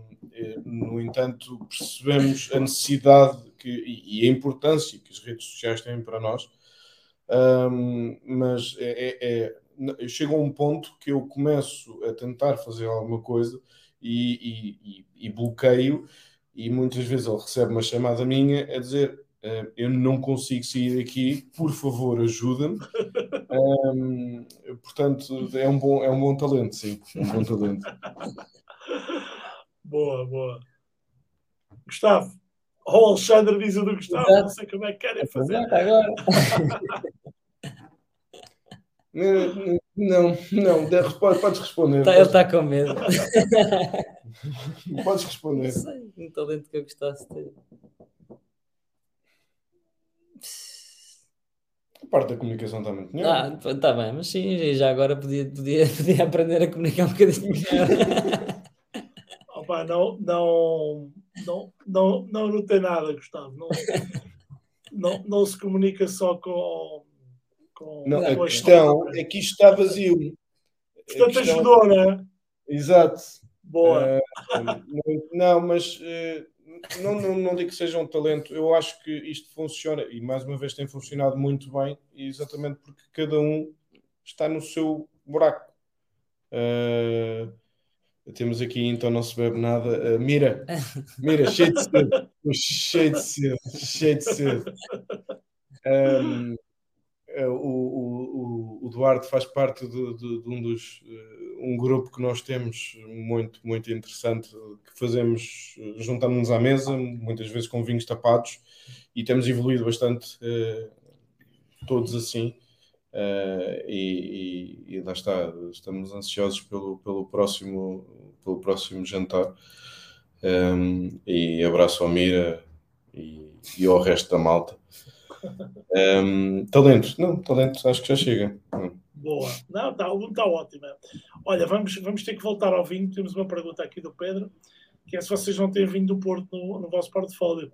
no entanto, percebemos a necessidade que, e, e, a importância que as redes sociais têm para nós, um, mas é, é, é, chega a um ponto que eu começo a tentar fazer alguma coisa e, e, e, bloqueio, e muitas vezes ele recebe uma chamada minha a dizer uh, eu não consigo sair daqui, por favor ajuda-me. [laughs] Um, portanto, é um, bom, é um bom talento, sim, é um bom talento. boa, boa. Gustavo, o Alexandre diz o do Gustavo, Exato. não sei como é que querem fazer. Agora. [laughs] Não, não, podes responder. Tá, ele está com medo. [laughs] podes responder. Não sei, um talento que eu gostasse de ter. A parte da comunicação está muito melhor. Ah, está bem, mas sim, já agora podia, podia, [laughs] podia aprender a comunicar um bocadinho melhor. [laughs] Opa, não, não, não, não, não, não tem nada, Gustavo. Não, não, não se comunica só com com, não, a questão é que isto está vazio. Portanto, questão... ajudou, não é? Exato. Boa. Uh, não, mas uh, não, não, não digo que seja um talento, eu acho que isto funciona e mais uma vez tem funcionado muito bem, exatamente porque cada um está no seu buraco. Uh, temos aqui, então não se bebe nada. Uh, mira, mira, [laughs] cheio de cedo, cheio de cedo, cheio de cedo. Um, o, o, o, Duarte faz parte de, de, de um dos um grupo que nós temos muito, muito interessante, que fazemos, juntamos-nos à mesa, muitas vezes com vinhos tapados, e temos evoluído bastante, todos assim, e, e, e, lá está, estamos ansiosos pelo, pelo, próximo, pelo próximo jantar, um, e abraço ao Mira e, e ao resto da malta. Um, talento, não, talento, acho que já chega. Boa. Não, está tá ótimo. Olha, vamos, vamos ter que voltar ao vinho. Temos uma pergunta aqui do Pedro, que é se vocês não têm vinho do Porto no, no vosso portfólio.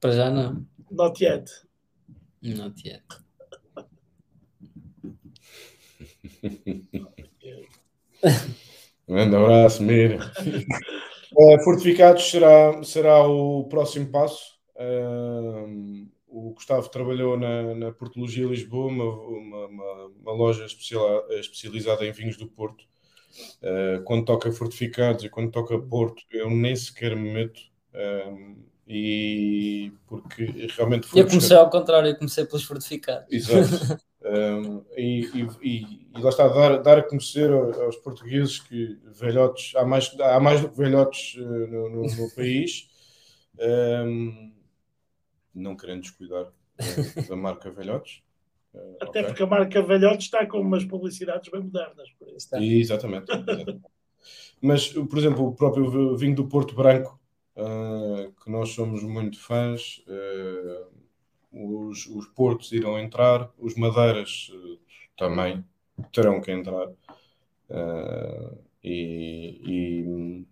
Para já não. Not yet. Not yet. Um [laughs] grande abraço, Mira. Uh, [laughs] fortificados será, será o próximo passo. Uh, o Gustavo trabalhou na, na Portologia Lisboa, uma, uma, uma, uma loja especial, especializada em vinhos do Porto. Uh, quando toca fortificados e quando toca Porto, eu nem sequer me meto. Uh, e porque realmente Eu comecei buscar... ao contrário, eu comecei pelos fortificados. Exato. [laughs] um, e, e, e, lá está, dar, dar a conhecer aos portugueses que velhotes, há mais, há mais do que velhotes uh, no, no, no, país. Um, não querendo descuidar uh, da marca Velhotes. Uh, Até okay. porque a marca Velhotes está com umas publicidades bem modernas. Por isso. Exatamente, exatamente. Mas, por exemplo, o próprio vinho do Porto Branco, uh, que nós somos muito fãs, os, os portos irão entrar, os madeiras também terão que entrar. E, e,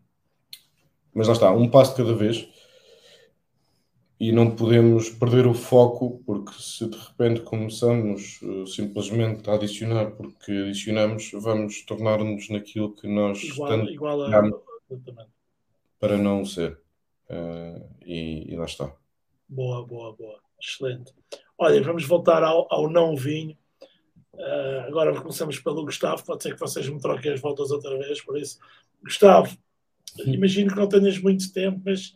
mas lá está, um passo de cada vez e não podemos perder o foco, porque se de repente começamos uh, simplesmente a adicionar porque adicionamos, vamos tornar-nos naquilo que nós igual, tanto igual a... para não ser. Uh, e, e, lá está. Boa, boa, boa. Excelente. Olha, vamos voltar ao, ao não vinho. Uh, agora começamos pelo Gustavo. Pode ser que vocês me troquem as voltas outra vez, por isso. Gustavo, imagino que não tenhas muito tempo, mas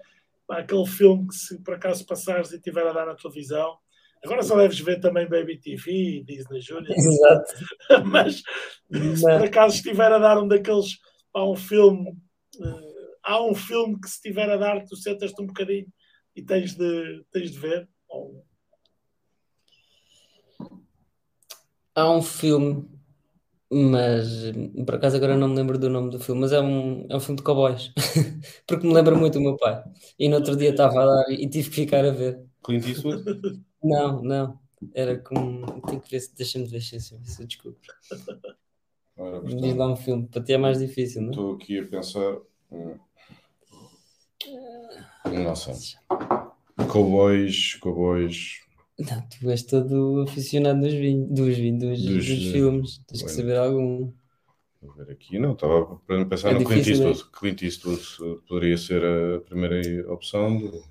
aquele filme que se por acaso passares e estiver a dar na televisão, agora só deves ver também Baby TV, Disney Junior. [laughs] Exato. [laughs] Mas se por acaso estiver a dar um daqueles, há um filme, uh, há um filme que se estiver a dar, tu sentas-te um bocadinho e tens de, tens de ver. Ou... Há um filme mas por acaso agora não me lembro do nome do filme, mas é um, é um filme de cowboys, [laughs] porque me lembra muito o meu pai. E no outro dia estava a dar e tive que ficar a ver. Clint Eastwood? Não, não. Era com. Tenho que ver se. Deixa-me ver se, eu desculpo. Diz lá um filme, para ti é mais difícil, não? Estou aqui a pensar. Hum. Não sei. Cowboys, cowboys. Não, tu és todo aficionado dos vinhos, dos, vinhos, dos, dos, dos filmes. Tens que saber algum. Vou ver aqui, não, estava para pensar é no Clint Eastwood. É? Clint Eastwood poderia ser a primeira opção. Do...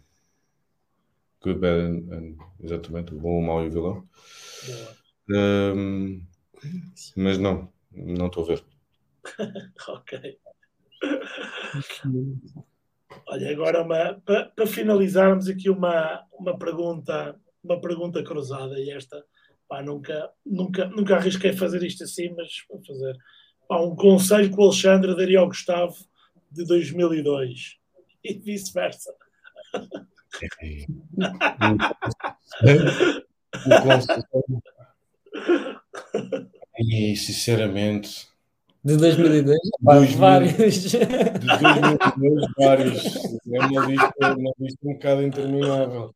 Good, Bad and, and, exatamente, o bom, o mau e o vilão. Um, mas não, não estou a ver. [laughs] ok. Olha, agora para, para finalizarmos aqui uma, uma pergunta uma pergunta cruzada e esta, pá, nunca, nunca, nunca arrisquei fazer isto assim, mas vou fazer. Pá, um conselho que o Alexandre daria ao Gustavo de 2002 [laughs] e vice-versa. E sinceramente. De 2002? vários. De 2002, vários. É uma lista, uma lista um bocado interminável.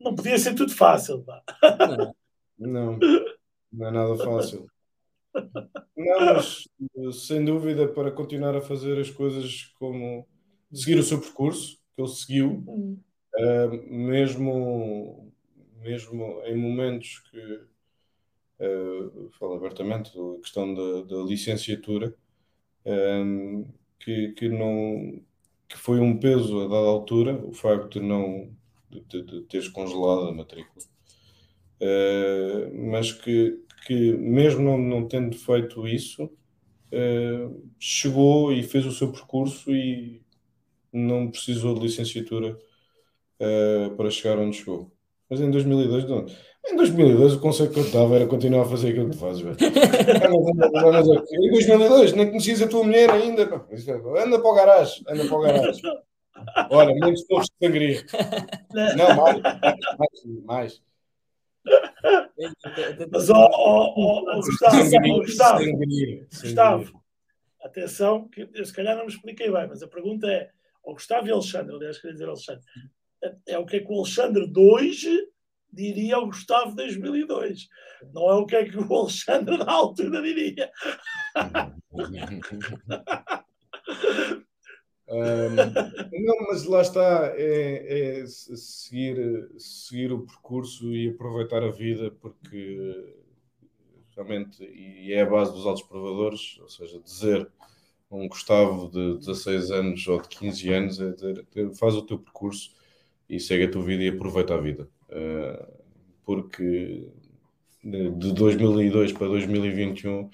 Não podia ser tudo fácil. Pá. Não, não é nada fácil. Não, mas sem dúvida para continuar a fazer as coisas como seguir o seu percurso que ele seguiu, uh, mesmo, mesmo em momentos que uh, falo abertamente, a questão da, da licenciatura, um, que, que, não, que foi um peso a dada altura, o facto de não de, de teres congelado a matrícula. Uh, mas que, que mesmo não, não tendo feito isso, uh, chegou e fez o seu percurso e não precisou de licenciatura uh, para chegar onde chegou. Mas em 2002, não. Em 2002 o conceito que eu estava era continuar a fazer aquilo que tu fazes, velho. em 2002 nem conhecias a tua mulher ainda. É, anda para o garagem, anda para o garagem. Ora, muitos povos de sangria. Não, mais, mais, mais. Mas, ó, ó, ó, Gustavo, Gustavo, Gustavo, atenção, que eu se calhar não me expliquei bem, mas a pergunta é: o Gustavo e Alexandre, aliás, queria dizer Alexandre, é o que é que o Alexandre de hoje diria ao Gustavo de 2002. Não é o que é que o Alexandre da altura diria. um, não, mas lá está, é, é, seguir, seguir o percurso e aproveitar a vida, porque realmente, e é a base dos altos provadores, ou seja, dizer um Gustavo de 16 anos ou de 15 anos, é dizer, faz o teu percurso e segue a tua vida e aproveita a vida. Uh, porque de 2002 para 2021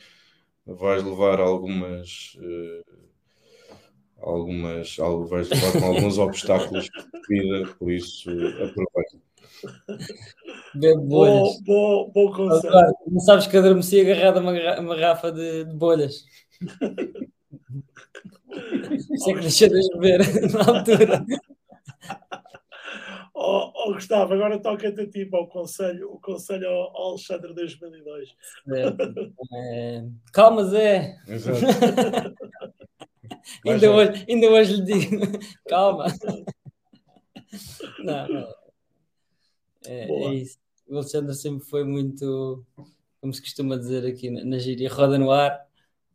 vais levar algumas uh, algumas vais levar com alguns [laughs] obstáculos de vida, por isso aproveita. Bebe bolhas. Bom, bom, bom conselho. não sabes que adormeci agarrado a uma, uma garrafa de, de bolhas. [laughs] Isso é que deixa de beber na altura. Oh, oh, Gustavo, agora toca-te a ti para o conselho, o conselho ao, ao Alexandre 2002. É, calma, Zé. [laughs] ainda, hoje, ainda hoje lhe digo, [laughs] calma. Não, não. É, é, isso. O Alexandre sempre foi muito, como se costuma dizer aqui na, na gíria, roda no ar.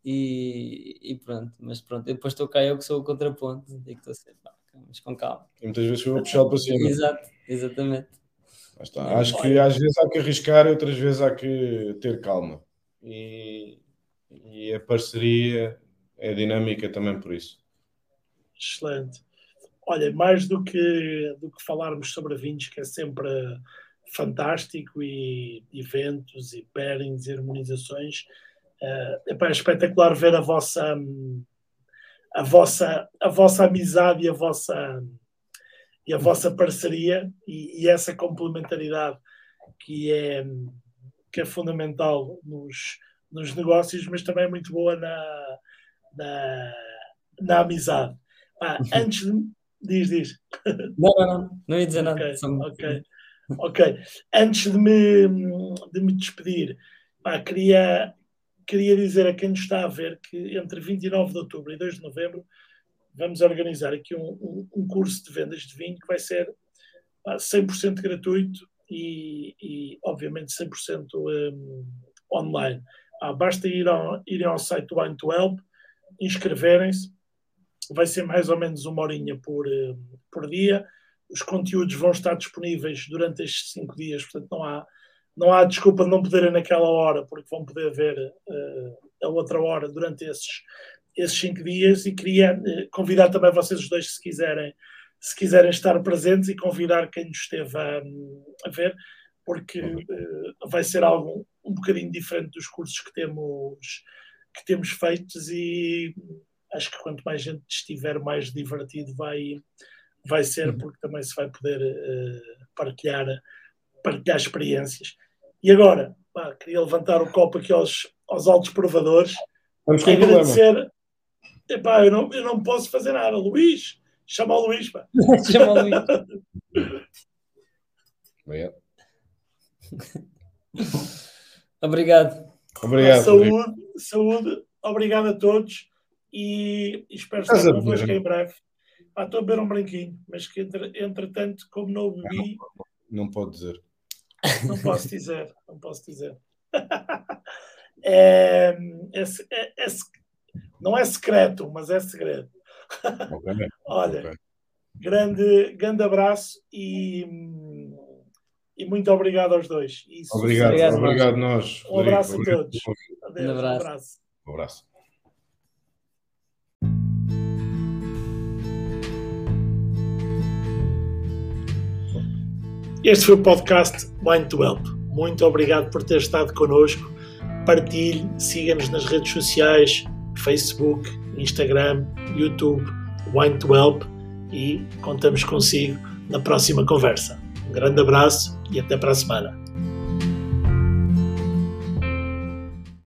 E, e, pronto, mas pronto, depois estou cá eu que sou o contraponto e que estou sempre mas com calma. E muitas vezes foi puxado para cima. Exato, exatamente. Está. Acho que às vezes há que arriscar e outras vezes há que ter calma. E, e a parceria é dinâmica também por isso. Excelente. Olha, mais do que, do que falarmos sobre vinhos, que é sempre fantástico, e eventos, e pairings, e harmonizações, uh, é espetacular ver a vossa. Um, a vossa, a vossa amizade e a vossa, e a vossa parceria e, e, essa complementaridade que é, que é fundamental nos, nos negócios, mas também é muito boa na, na, na amizade. Ah, antes de. Diz, diz. Não, não, não, não ia dizer nada. Ok, ok. Antes de me, de me despedir, pá, queria, queria dizer a quem nos está a ver que entre 29 de outubro e 2 de novembro vamos organizar aqui um, um, um curso de vendas de vinho que vai ser 100% gratuito e, e obviamente 100% um, online. Ah, basta ir ao, irem ao site do Wine to Help, inscreverem-se, vai ser mais ou menos uma horinha por, por dia. Os conteúdos vão estar disponíveis durante estes cinco dias, portanto não há não há desculpa de não poderem naquela hora, porque vão poder ver uh, a outra hora durante esses, esses cinco dias. E queria uh, convidar também vocês os dois, se quiserem, se quiserem estar presentes, e convidar quem nos esteve a, a ver, porque uh, vai ser algo um bocadinho diferente dos cursos que temos, que temos feitos. E acho que quanto mais gente estiver, mais divertido vai, vai ser, uhum. porque também se vai poder partilhar partilhar experiências. E agora, pá, queria levantar o copo aqui aos, aos altos provadores. Vamos com agradecer. Epá, eu, não, eu não posso fazer nada. Luís, chama o Luís. Pá. [laughs] chama o Luís. [laughs] Obrigado. Obrigado. Obrigado. Saúde, saúde. Obrigado a todos e espero estar convosco em breve. Ah, estou a beber um branquinho, mas que entretanto, como não bebi. Não, não pode dizer. Não posso dizer, não posso dizer. [laughs] É, é, é, é, não é secreto, mas é segredo. Okay. [laughs] Olha, okay. Grande, grande abraço e, e muito obrigado aos dois. Isso, obrigado, obrigado, obrigado nós. Um abraço a todos. Adeus, um abraço. Um abraço. Este foi o podcast Wine to Help. Muito obrigado por ter estado connosco. Partilhe, siga-nos nas redes sociais, Facebook, Instagram, YouTube, Wine to Help e contamos consigo na próxima conversa. Um grande abraço e até para a semana.